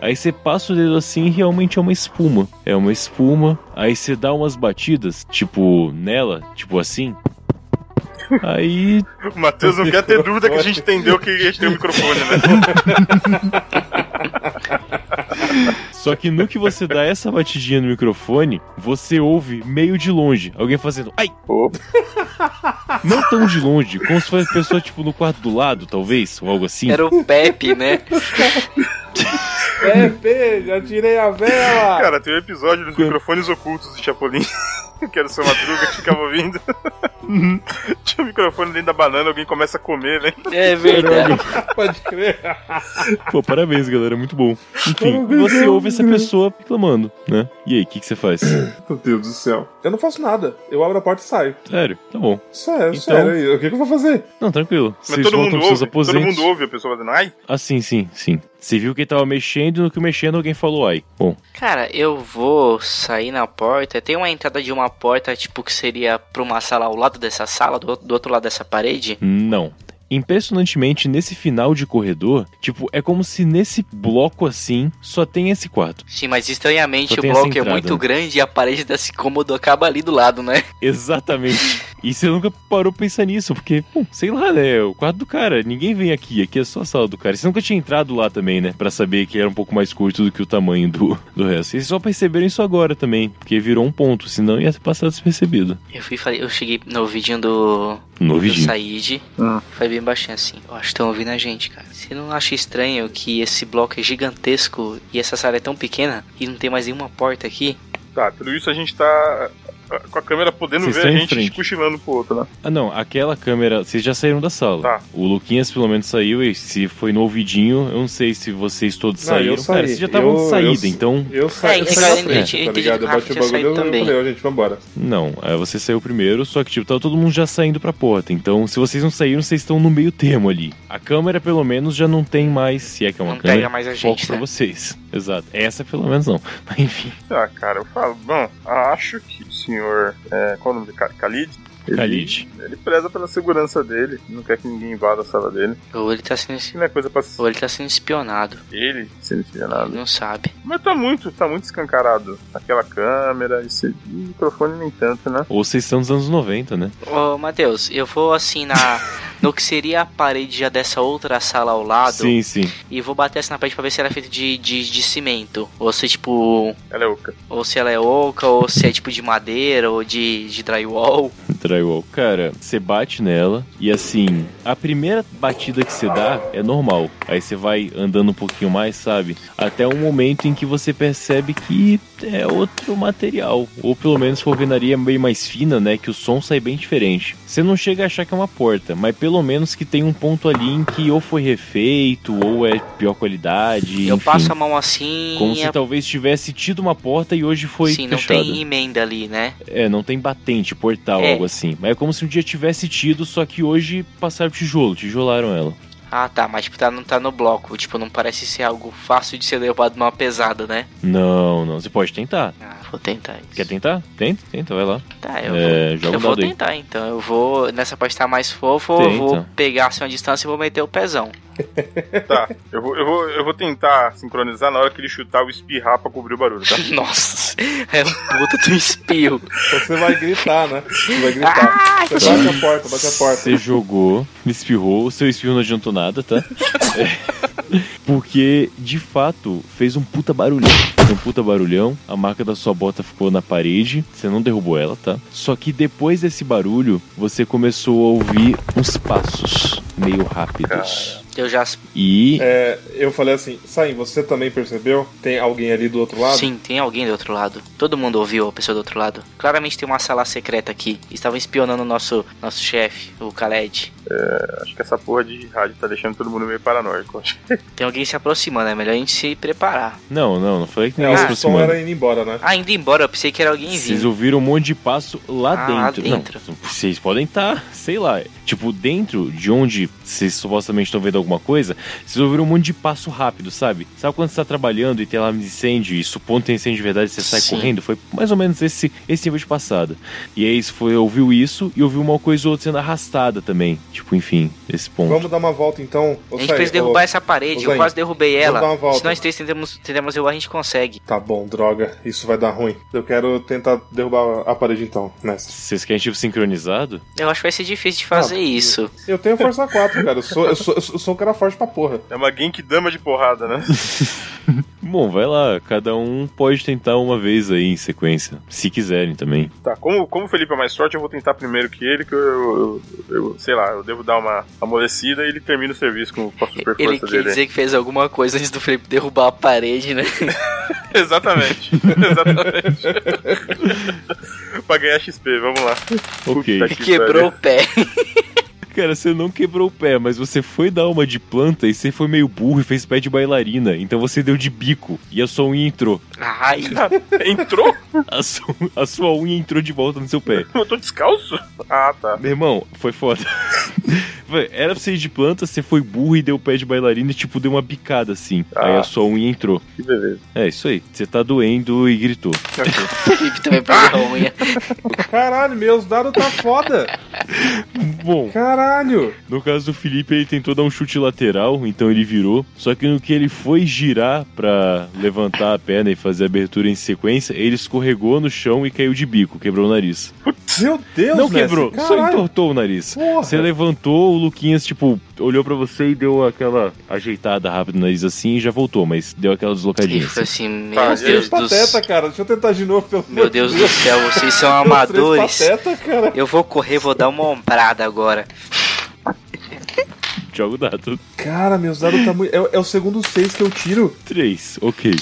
C: Aí você passa o dedo assim e realmente é uma espuma. É uma espuma. Aí você dá umas batidas, tipo nela, tipo assim. Aí
F: O *laughs* Matheus não quer ter dúvida que a gente entendeu que a gente tem o microfone, né? *laughs*
C: Só que no que você dá essa batidinha no microfone, você ouve meio de longe alguém fazendo ai.
F: Opa. *laughs*
C: Não tão de longe, como se fosse a pessoa tipo no quarto do lado, talvez, ou algo assim.
E: Era o Pepe, né?
D: Pepe, já tirei a vela!
F: Cara, tem um episódio dos microfones ocultos do Chapolin. *laughs* que era o seu Madruga que ficava ouvindo. *laughs* Tinha o microfone dentro da banana, alguém começa a comer, né?
E: É verdade. *laughs*
D: Pode crer.
C: Pô, parabéns, galera, muito bom. Enfim, você ouve essa pessoa reclamando, né? E aí, o que, que você faz? *coughs*
D: Meu Deus do céu. Eu não faço nada. Eu abro a porta e saio.
C: Sério, tá bom.
D: Sério,
C: Então-
D: sério. O que, que eu vou fazer?
C: Não, tranquilo.
F: Mas
C: Vocês
F: todo mundo ouve. Todo mundo ouve a pessoa fazendo ai.
C: Ah, sim, sim, sim. Você viu que ele tava mexendo, no que mexendo alguém falou ai. Bom,
E: Cara, eu vou sair na porta. Tem uma entrada de uma porta, tipo, que seria pra uma sala ao lado dessa sala, do, do outro lado dessa parede.
C: não. Impressionantemente, nesse final de corredor, tipo, é como se nesse bloco assim só tem esse quarto.
E: Sim, mas estranhamente
C: Só
E: o bloco é muito
C: né?
E: grande e a parede desse cômodo acaba ali do lado, né? *laughs*
C: Exatamente. E você nunca parou pra pensar nisso, porque, pô, sei lá, né? é O quarto do cara. Ninguém vem aqui. Aqui é só a sala do cara. Você nunca tinha entrado lá também, né? Pra saber que era um pouco mais curto do que o tamanho do, do resto. Vocês só perceberam isso agora também, porque virou um ponto. Senão ia ter passado despercebido.
E: Eu fui falei, eu cheguei no vidinho do,
C: No
E: do
C: vidinho.
E: Said,
F: Hum.
E: foi bem baixinho assim. Eu acho que estão ouvindo a gente, cara. Você não acha estranho que esse bloco é gigantesco e essa sala é tão pequena e não tem mais nenhuma porta aqui?
F: Tá, tudo isso a gente tá com a câmera podendo
C: Vocês
F: ver a gente cochilando pro outro, né?
C: Ah, não. Aquela câmera. Vocês já saíram da sala.
F: Tá.
C: O Luquinhas pelo menos saiu. E se foi no ouvidinho, eu não sei se vocês todos
D: Não, eu
C: saíram.
D: saí.
C: Cara, vocês já estavam
D: Eu-
C: de
D: eu-
C: saída, então.
D: Eu saí,
E: É,
D: eu saí
E: eu
D: na frente,
E: eu
D: tá ligado? Eu bati o bagulho e eu falei, ó, gente, vambora.
C: Não, aí você saiu primeiro, só que tipo, tava todo mundo já saindo pra porta. Então, se vocês não saíram, vocês estão no meio termo ali. A câmera, pelo menos, já não tem mais, se é que é uma
E: Não
C: câmera,
E: pega mais a
C: foco
E: gente,
C: pra
E: né?
C: vocês. *laughs* Exato. Essa, pelo menos, não. *laughs* Mas, enfim,
F: Ah, cara, eu falo, bom, acho que o senhor. É, qual é o nome dele? Khalid? Ele,
C: Khalid.
F: Ele preza pela segurança dele, não quer que ninguém invada a sala dele.
E: Ou ele tá sendo,
F: não é coisa pra
E: ou ele tá sendo espionado.
F: ele sendo
E: Ele
F: enganado.
E: não sabe.
F: Mas tá muito, tá muito escancarado. Aquela câmera, esse microfone nem tanto, né?
C: ou vocês estão nos anos 90, né?
E: Ô, Matheus, eu vou assim na. No que seria a parede já dessa outra sala ao lado.
C: Sim, sim.
E: E vou bater essa na parede pra ver se ela é feita de, de, de cimento. Ou se tipo.
F: Ela é oca.
E: Ou se ela é oca, ou se é tipo de madeira, ou de, de drywall. *laughs*
C: Drywall. Cara, você bate nela e assim, a primeira batida que você dá é normal. Aí você vai andando um pouquinho mais, sabe? Até um momento em que você percebe que é outro material. Ou pelo menos alvenaria bem mais fina, né? Que o som sai bem diferente. Você não chega a achar que é uma porta, mas pelo menos que tem um ponto ali em que ou foi refeito, ou é pior qualidade.
E: eu
C: enfim.
E: passo a mão assim.
C: Como se talvez tivesse tido uma porta e hoje foi
E: Sim, não
C: fechada.
E: tem emenda ali, né?
C: É, não tem batente, portal,
E: É.
C: algo assim. Mas é como se um dia tivesse tido, só que hoje passaram tijolo, tijolaram ela.
E: Ah, tá, mas tipo, tá, não tá no bloco. Tipo, não parece ser algo fácil de ser derrubado numa pesada, né?
C: Não, não. Você pode tentar.
E: Ah, vou tentar isso.
C: Quer tentar? Tenta, tenta, vai lá.
E: Tá, eu
C: É,
E: vou, eu
C: um
E: vou
C: aí.
E: tentar então. Eu vou, nessa parte tá mais fofo, eu vou pegar assim uma distância e vou meter o pezão. *laughs*
F: Tá, eu vou, eu, vou, eu vou tentar sincronizar na hora que ele chutar o espirrar pra cobrir o barulho, tá? *laughs*
E: Nossa, é um puta do espirro.
D: Você vai gritar, né? Você vai gritar. Você bate a porta, bate a porta.
C: Você jogou, espirrou, o seu espirro não adiantou nada, tá? *laughs* É. Porque, de fato, fez um puta barulhão. Fez um puta barulhão, a marca da sua bota ficou na parede, você não derrubou ela, tá? Só que depois desse barulho, você começou a ouvir uns passos meio rápidos.
E: Eu já.
C: E
D: É, eu falei assim, Saim, você também percebeu? Tem alguém ali do outro lado?
E: Sim, tem alguém do outro lado. Todo mundo ouviu a pessoa do outro lado. Claramente tem uma sala secreta aqui. Estavam espionando o nosso, nosso chefe, o Khaled.
F: Acho que essa porra de rádio tá deixando todo mundo meio paranoico. Acho. *laughs*
E: Tem alguém se aproximando, é melhor a gente se preparar.
C: Não, não, não falei que
D: É,
C: ninguém se
D: o som
C: aproximando.
D: era indo embora, né?
E: Ah, indo embora, eu pensei que era alguém
C: Vocês
E: vindo.
C: ouviram um monte de passo lá
E: Ah, lá
C: dentro.
E: dentro.
C: Não, vocês podem estar, sei lá, tipo, dentro de onde vocês supostamente estão vendo alguma coisa, vocês ouviram um monte de passo rápido, sabe? Sabe quando você tá trabalhando e tem lá um incêndio e supondo que tem incêndio de verdade você sai
E: Sim.
C: correndo? Foi mais ou menos esse, esse nível de passada. E aí você foi, ouviu isso e ouviu uma coisa ou outra sendo arrastada também. Tipo, enfim, esse ponto.
D: Vamos dar uma volta então. Ô,
E: A gente precisa
D: ô,
E: derrubar essa parede,
D: ô,
E: eu quase derrubei ela.
D: dar uma volta.
E: Se nós três tentamos, tentamos derrubar, a gente consegue.
D: Tá bom, droga. Isso vai dar ruim. Eu quero tentar derrubar a parede então, mestre.
C: Vocês querem tipo sincronizado?
E: Eu acho que vai ser difícil de fazer
D: Ah,
E: isso.
D: Eu tenho força 4, cara. Eu sou, eu sou, eu sou, eu sou um cara forte pra porra.
F: É uma Genkidama de porrada, né? *laughs*
C: Bom, vai lá, cada um pode tentar uma vez aí em sequência, se quiserem também.
F: Tá, como, como o Felipe é mais forte, eu vou tentar primeiro que ele, que eu, eu, eu- sei lá, eu devo dar uma amolecida e ele termina o serviço com, com a super
E: Ele
F: força
E: quer
F: dele.
E: dizer que fez alguma coisa antes do Felipe derrubar a parede, né? *laughs*
F: Exatamente. Exatamente. *laughs* pra ganhar XP, vamos lá.
C: Ok.
F: Puta que
E: Quebrou o pé.
C: Cara, você não quebrou o pé, mas você foi dar uma de planta e você foi meio burro e fez pé de bailarina. Então você deu de bico e a sua unha entrou.
E: Ai. *laughs*
F: Entrou?
C: A sua, a sua unha entrou de volta no seu pé.
F: Eu tô descalço? Ah, tá.
C: Meu irmão, foi foda. *laughs* Era pra você ir de planta, você foi burro e deu pé de bailarina e tipo deu uma bicada assim.
F: Ah.
C: Aí a sua unha entrou.
F: Que beleza.
C: É isso aí. Você tá doendo e gritou. *laughs*
E: Felipe também perdeu a unha.
D: Caralho, meus dados tá foda.
C: Bom,
D: Caralho.
C: No caso do Felipe, ele tentou dar um chute lateral, então ele virou. Só que no que ele foi girar pra levantar a perna e fazer a abertura em sequência, ele escorregou no chão e caiu de bico, quebrou o nariz.
D: Meu Deus,
C: Não quebrou, só
D: caralho.
C: entortou o nariz.
D: Porra.
C: Você levantou, o Luquinhas, tipo, olhou pra você e deu aquela ajeitada rápida no nariz assim e já voltou, mas deu aquela deslocadinha. Assim.
E: assim, meu
F: Tá,
E: Deus do
D: pateta,
E: céu.
D: cara. Deixa eu tentar de novo, pelo
E: Meu
D: amor de
E: Deus do céu, vocês são amadores.
D: Pateta, cara.
E: Eu vou correr, vou dar uma ombrada agora.
C: Joga o dado.
D: Cara, meus dados tá muito. É, é o segundo seis que eu tiro.
C: 3, ok.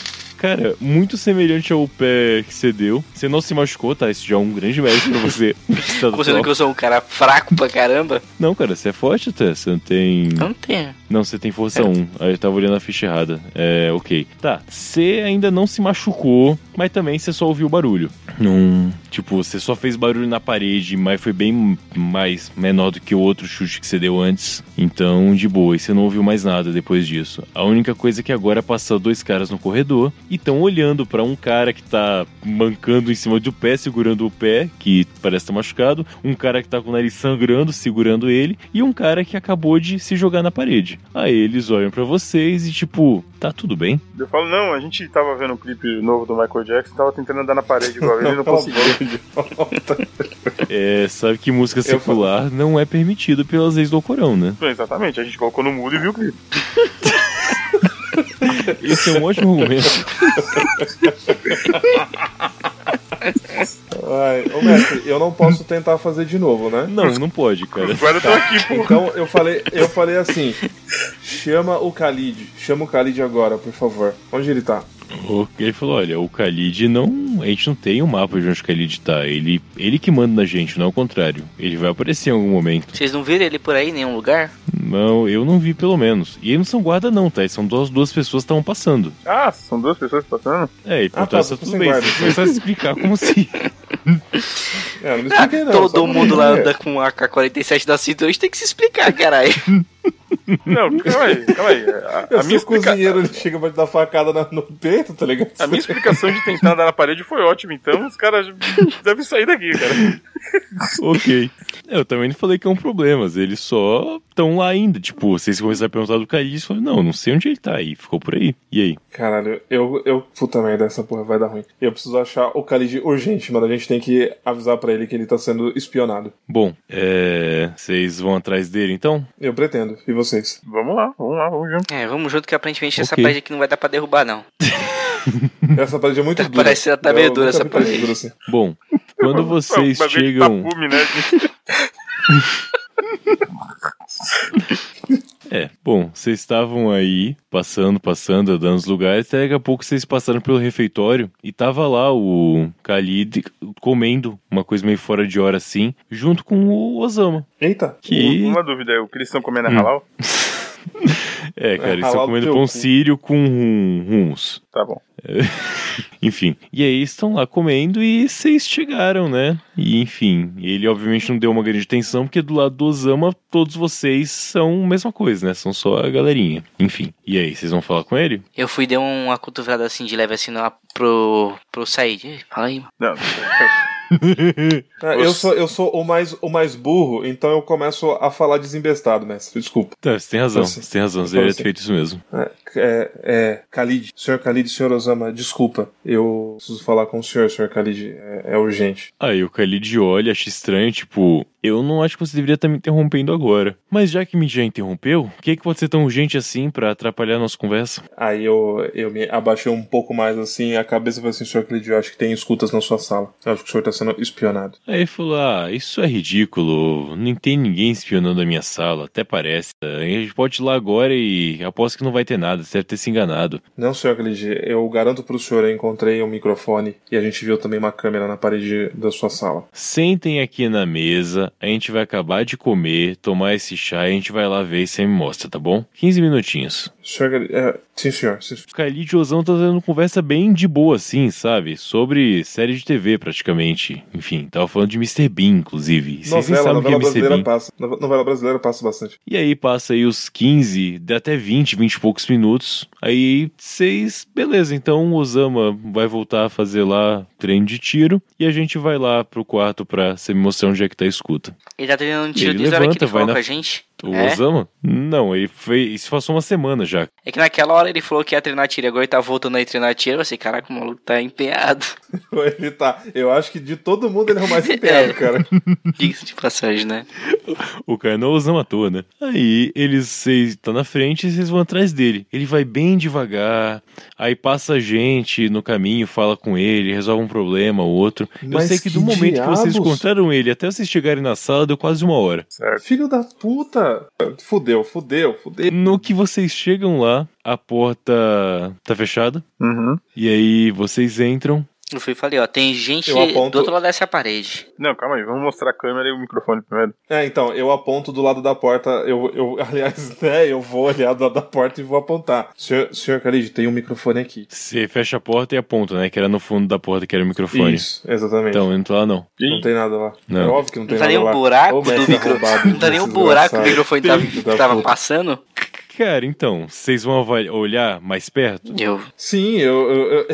C: Cara, muito semelhante ao pé que você deu. Você não se machucou, tá? Isso já é um grande mérito pra você. *laughs* Estado
E: Considerando que eu sou um cara fraco pra caramba.
C: Não, cara, você é forte até. Você não tem.
E: Eu não tenho.
C: Não, você tem força 1. Aí eu tava olhando a ficha errada. É, ok. Tá, você ainda não se machucou, mas também você só ouviu barulho. Não. Tipo, você só fez barulho na parede, mas foi bem mais menor do que o outro chute que você deu antes. Então, de boa. E você não ouviu mais nada depois disso. A única coisa é que agora passou dois caras no corredor e estão olhando pra um cara que tá mancando em cima do pé, segurando o pé, que parece estar machucado. Um cara que tá com o nariz sangrando, segurando ele. E um cara que acabou de se jogar na parede. Aí eles olham pra vocês e tipo, tá tudo bem?
F: Eu falo, não, a gente tava vendo um clipe novo do Michael Jackson, tava tentando andar na parede igual ele, *laughs* não conseguiu.
D: de.
C: É, sabe que música secular não é permitido pelas leis do Alcorão, né?
F: Exatamente, a gente colocou no mudo e viu o clipe. *laughs*
C: Esse é um ótimo argumento.
D: Ai, ô mestre, eu não posso tentar fazer de novo, né?
C: Não, não pode, cara.
F: Agora eu tô aqui, pô.
D: Então eu falei, eu falei assim: chama o Khalid, chama o Khalid agora, por favor. Onde ele tá?
C: O- Ele falou: olha, o Khalid não. A gente não tem um mapa de onde o Khalid tá. Ele, ele que manda na gente, não é o contrário. Ele vai aparecer em algum momento.
E: Vocês não viram ele por aí em nenhum lugar?
C: Não, eu não vi pelo menos. E eles não são guarda, não, tá? São duas, duas pessoas que estavam passando.
F: Ah, são duas pessoas passando?
C: É, e
D: Ah,
C: então
D: tá,
C: tá, tudo bem.
D: guarda.
C: Você começar a explicar como se. *laughs*
D: É, não me expliquei não.
E: Todo mundo lá anda com AK-47 da cintura, a gente tem que se explicar, caralho. *laughs*
F: Não, calma aí, calma aí. A,
D: Eu
F: a minha, explica...
D: cozinheiro, ele chega pra te dar facada na- no peito, tá ligado?
F: a minha explicação de tentar andar na parede foi ótima, então os caras devem sair daqui, cara.
C: ok. Eu também não falei que é um problema, eles só estão lá ainda. Tipo, vocês começaram a perguntar do eu falei, não, não sei onde ele tá aí. Ficou por aí. E aí?
D: Caralho, eu, eu. Puta merda, essa porra vai dar ruim. Eu preciso achar o Khalid urgente, mano. A gente tem que avisar pra ele que ele tá sendo espionado.
C: Bom, é. Vocês vão atrás dele então?
D: Eu pretendo. E vocês?
F: Vamos lá, vamos lá, vamos junto.
E: É, vamos junto que aparentemente essa
C: Ok.
E: parede aqui não vai dar pra derrubar, não. *laughs*
D: Essa parede é muito dura.
E: Parece que ela tá meio
D: Eu
E: dura, essa
D: parede dura assim.
C: Bom, *laughs* quando vocês
F: É de
C: chegam.
F: tapume, né? *laughs*
C: É, bom, vocês estavam aí, passando, passando, andando nos lugares, até daqui a pouco vocês passaram pelo refeitório e tava lá o Khalid comendo uma coisa meio fora de hora assim, junto com o Osama.
D: Eita.
C: Que.
F: Uma dúvida, o que eles estão comendo é
C: Hum.
F: halal? *laughs*
C: É, cara,
D: É,
C: eles estão comendo pão sírio com rum- hummus.
F: Tá bom. *laughs*
C: Enfim. E aí estão lá comendo e vocês chegaram, né? E enfim, ele obviamente não deu uma grande atenção, porque do lado do Osama, todos vocês são a mesma coisa, né? São só a galerinha. Enfim. E aí, vocês vão falar com ele?
E: Eu fui dar uma cotovelada assim de leve assim lá pro, pro Said. Fala aí, mano.
F: Não,
D: Ah, eu, sou, eu sou o mais, o mais burro, então eu começo a falar desembestado, mestre. Desculpa.
C: Tá, você tem razão, você tem razão, você deveria ter feito isso mesmo.
D: É, é, é, Khalid, senhor Khalid, senhor Osama, desculpa. Eu preciso falar com o senhor, senhor Khalid. É, é urgente.
C: Aí o Khalid olha, acha estranho, tipo, Eu não acho que você deveria estar me interrompendo agora. Mas já que me já interrompeu, o que, que pode ser tão urgente assim pra atrapalhar a nossa conversa?
D: Aí eu, eu me abaixei um pouco mais assim, a cabeça falou assim, senhor Clidio, eu acho que tem escutas na sua sala. Eu acho que o senhor tá sendo espionado.
C: Aí ele falou: Ah, isso é ridículo. Nem tem ninguém espionando a minha sala, até parece. A gente pode ir lá agora e aposto que não vai ter nada, você deve ter se enganado.
D: Não, senhor Clidio, eu garanto pro senhor, eu encontrei um microfone e a gente viu também uma câmera na parede da sua sala.
C: Sentem aqui na mesa, a gente vai acabar de comer, tomar esse chá e a gente vai lá ver e você me mostra, tá bom? 15 minutinhos.
D: Senhor é, sim, senhor. Sim.
C: O Khalid e o Ozão tá tendo conversa bem de boa, assim, sabe? Sobre série de TV, praticamente. Enfim, tava falando de Mr. Bean, inclusive. E Vocês nem
D: Novela,
C: sabem o que é
D: novela brasileira
C: Bean.
D: passa. No- Novela brasileira passa bastante.
C: E aí passa aí os 15, dá até 20, 20 e poucos minutos. Aí vocês, beleza, então o Osama vai voltar a fazer lá treino de tiro e a gente vai lá pro quarto pra você me mostrar onde é que tá a escuta.
E: Ele tá treinando tiro
C: Ele
E: desde a hora que
C: levanta,
E: ele
C: vai
E: com
C: na-
E: a gente.
C: O
E: É?
C: Osama? Não, ele fez. Isso passou uma semana já.
E: É que naquela hora ele falou que ia treinar tiro, agora ele tá voltando aí treinar tiro. Eu falei, caraca, o maluco tá empenhado. *laughs*
D: Ele tá. Eu acho que de todo mundo ele é o mais empenhado, *laughs* cara. *laughs*
E: Diga-se de passagem, né?
C: O cara não é o Osama à toa, né? Aí eles vocês tá na frente e vocês vão atrás dele. Ele vai bem devagar. Aí passa gente no caminho, fala com ele, resolve um problema ou outro. Eu
D: Mas
C: sei que,
D: que
C: do momento que vocês
D: diabos?
C: encontraram ele até vocês chegarem na sala deu quase uma hora.
F: Certo.
D: Filho da puta. Fudeu, fudeu, fudeu.
C: No que vocês chegam lá, a porta tá fechada.
F: Uhum.
C: E aí vocês entram.
E: Eu fui e falei, ó, tem gente
D: aponto-
E: do outro lado dessa parede.
F: Não, calma aí, vamos mostrar a câmera e o microfone primeiro.
D: É, então, eu aponto do lado da porta. Eu, eu *laughs* aliás, né, eu vou olhar do lado da porta e vou apontar. Senhor, senhor Khalid, tem um microfone aqui.
C: Você fecha a porta e aponta, né? Que era no fundo da porta que era o microfone.
D: Isso, exatamente.
C: Então, entra lá não.
D: Não tem nada lá.
C: Não.
D: É óbvio que não tem
E: Não tá
D: nada
E: nem
D: lá.
E: o buraco
D: Ô,
E: do
D: mestre
E: micro...
D: arrombado, *laughs*
E: Não tá nem o buraco que o microfone tava, tava passando.
C: Cara, então, vocês vão olhar mais perto?
E: Eu.
D: Sim, eu, eu- eu-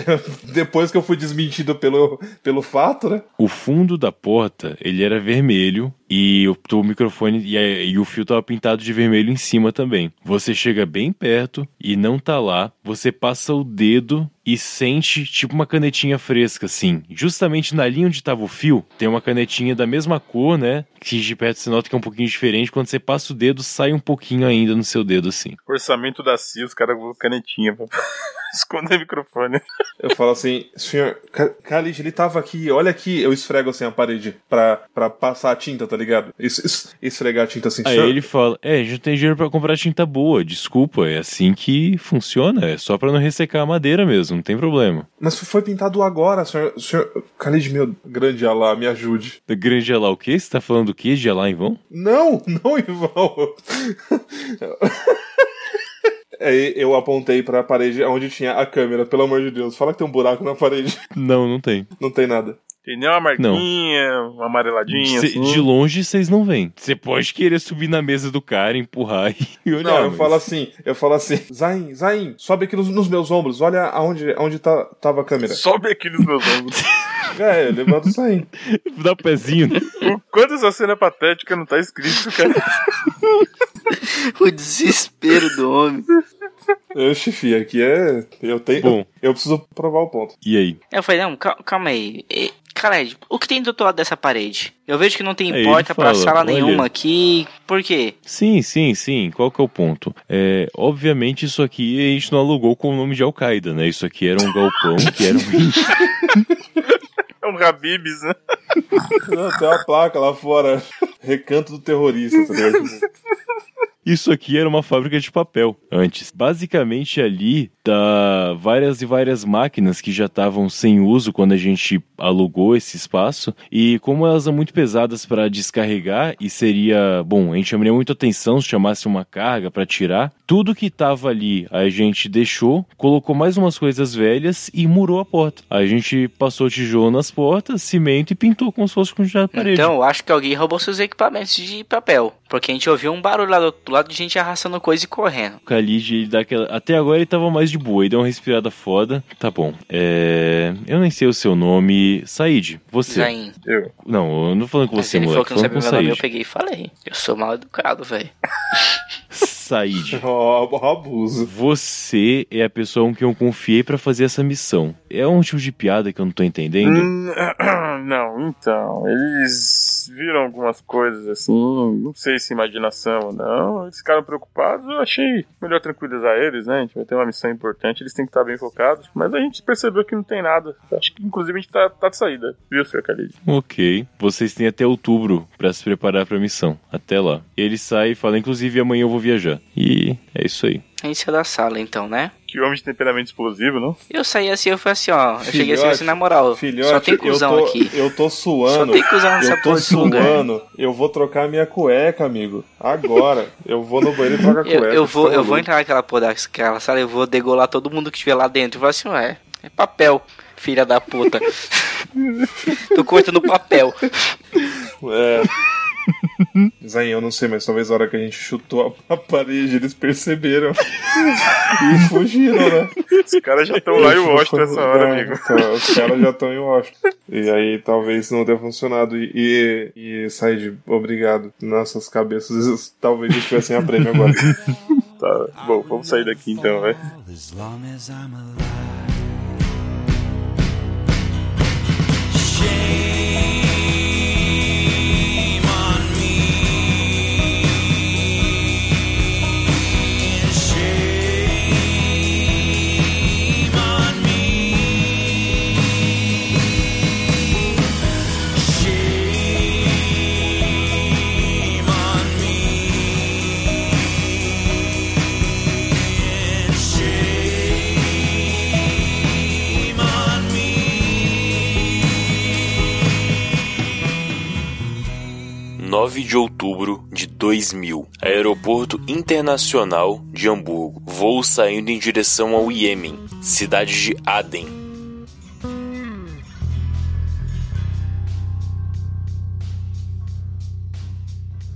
D: *laughs* depois que eu fui desmentido pelo, pelo fato, né?
C: O fundo da porta, ele era vermelho e o, o microfone e, a- e o fio tava pintado de vermelho em cima também. Você chega bem perto e não tá lá, você passa o dedo e sente tipo uma canetinha fresca, assim. Justamente na linha onde tava o fio, tem uma canetinha da mesma cor, né? Que de perto você nota que é um pouquinho diferente. Quando você passa o dedo, sai um pouquinho ainda no seu dedo, assim.
F: Orçamento da CIA, os caras com canetinha pra *laughs* esconder o microfone.
D: Eu falo assim, senhor, Khalid, ele tava aqui, olha aqui. Eu esfrego assim a parede pra, pra passar a tinta, tá ligado? Es, es- esfregar a tinta assim,
C: Aí ele fala: É, a gente tem dinheiro pra comprar tinta boa, desculpa, é assim que funciona, é só pra não ressecar a madeira mesmo, não tem problema.
D: Mas foi pintado agora, senhor. senhor Khalid, meu grande Alá, me ajude.
C: Grande Alá o quê? Você tá falando do quê? De Alá em vão?
D: Não, não, Ivan. *laughs* Aí eu apontei pra parede onde tinha a câmera, pelo amor de Deus. Fala que tem um buraco na parede.
C: Não, não tem.
D: Não tem nada.
F: Tem nem uma marquinha, uma amareladinha.
C: Cê-
F: assim.
C: De longe vocês não veem. Você pode querer subir na mesa do cara, empurrar *laughs* e olhar.
D: Não, eu
C: mas-
D: falo assim, eu falo assim, Zain, Zain, sobe aqui nos, nos meus ombros, olha aonde, aonde tá, tava a câmera.
F: Sobe aqui nos meus ombros. *laughs*
D: É, eu levanto o Zain. *laughs*
C: Dá o pezinho, né?
F: o quanto essa cena é patética não tá escrito, cara.
E: O desespero do homem.
D: Eu chefe, aqui é. Eu tenho.
C: Bom.
D: Eu preciso provar o ponto.
C: E aí?
E: Eu falei, não, cal- calma aí. Khaled, o que tem do outro lado dessa parede? Eu vejo que não tem
C: Aí
E: porta
C: ele
E: pra
C: fala,
E: sala
C: olha.
E: nenhuma aqui. Por quê?
C: Sim, sim, sim. Qual que é o ponto? É, obviamente isso aqui a gente não alugou com o nome de Al-Qaeda, né? Isso aqui era um galpão que era um... *laughs*
F: É um Habibs, né?
D: Não, tem uma placa lá fora. Recanto do terrorista, tá ligado? *laughs*
C: Isso aqui era uma fábrica de papel antes. Basicamente ali tá várias e várias máquinas que já estavam sem uso quando a gente alugou esse espaço e como elas são muito pesadas para descarregar e seria, bom, a gente chamaria muito atenção se chamasse uma carga para tirar. Tudo que tava ali a gente deixou, colocou mais umas coisas velhas e murou a porta. A gente passou tijolo nas portas, cimento e pintou como se fosse com de parede.
E: Então, acho que alguém roubou seus equipamentos de papel. Porque a gente ouviu um barulho lá do outro lado de gente arrastando coisa e correndo.
C: O Khalid, ele dá aquela... até agora ele tava mais de boa, ele deu uma respirada foda. Tá bom. É... Eu nem sei o seu nome. Said, você.
E: Zain.
F: Eu.
C: Não, eu não tô falando com
E: Mas
C: você,
E: ele falou
C: moleque.
E: que não sabia
C: com
E: meu nome, eu peguei e falei. Eu sou mal educado, velho. *laughs*
C: Said, *laughs*
D: Ó, ó, abuso.
C: você é a pessoa com quem eu confiei pra fazer essa missão. É um tipo de piada que eu não tô entendendo?
F: Hum, *clears throat* não, então, eles viram algumas coisas assim, não sei se imaginação ou não, eles ficaram preocupados, eu achei melhor tranquilizar eles, né? A gente vai ter uma missão importante, eles têm que estar bem focados, mas a gente percebeu que não tem nada. Acho que inclusive a gente tá, tá de saída, viu, Sr. Khalid?
C: Ok. Vocês têm até outubro pra se preparar pra missão. Até lá. Ele sai e fala, inclusive amanhã eu vou viajar. E é isso aí.
E: Isso é da sala, então, né?
F: Que homem de temperamento explosivo, não?
E: Eu saí assim, eu falei assim, ó. Eu cheguei assim,
D: Filhote,
E: assim, na moral.
D: Filhote,
E: só tem cuzão
D: eu tô,
E: aqui.
D: Eu tô suando.
E: Só tem cuzão nessa
D: Eu tô
E: porra desse lugar.
D: suando. Eu vou trocar minha cueca, amigo. Agora. Eu vou no banheiro e troco a cueca.
E: Eu, eu vou, eu vou entrar naquela porra daquela sala, eu vou degolar todo mundo que estiver lá dentro. Eu vou assim, ué, é papel, filha da puta. *laughs* Tô cortando papel.
D: É. Zayn, eu não sei, mas talvez a hora que a gente chutou a, a parede, eles perceberam. *laughs* e fugiram, né?
F: Os caras já estão lá em Washington essa hora, amigo.
D: então, os caras já estão em Washington. E aí talvez não tenha funcionado. E, e, e Said, obrigado. Nossas cabeças talvez eles tivessem a prêmio agora. *laughs*
F: Tá, bom, vamos sair daqui então.
G: Shame
B: 9 de outubro de 2000. Aeroporto Internacional de Hamburgo. Voo saindo em direção ao Iêmen, cidade de Aden.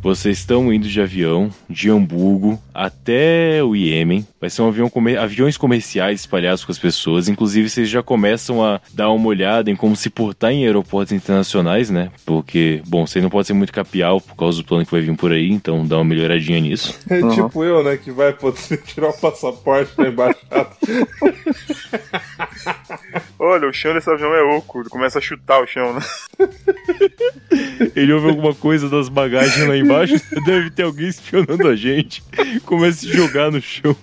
C: Vocês estão indo de avião de Hamburgo até o Iêmen. Vai ser um avião comer- aviões comerciais espalhados com as pessoas. Inclusive, vocês já começam a dar uma olhada em como se portar em aeroportos internacionais, né? Porque, bom, você não pode ser muito capial por causa do plano que vai vir por aí, então dá uma melhoradinha nisso.
D: É tipo eu, né? Que vai poder *laughs* tirar o passaporte da embaixada. *laughs*
F: Olha, o chão desse avião é oco, ele começa a chutar o chão, né?
C: Ele ouve alguma coisa das bagagens lá embaixo, *laughs* deve ter alguém espionando a gente. Começa a jogar no chão.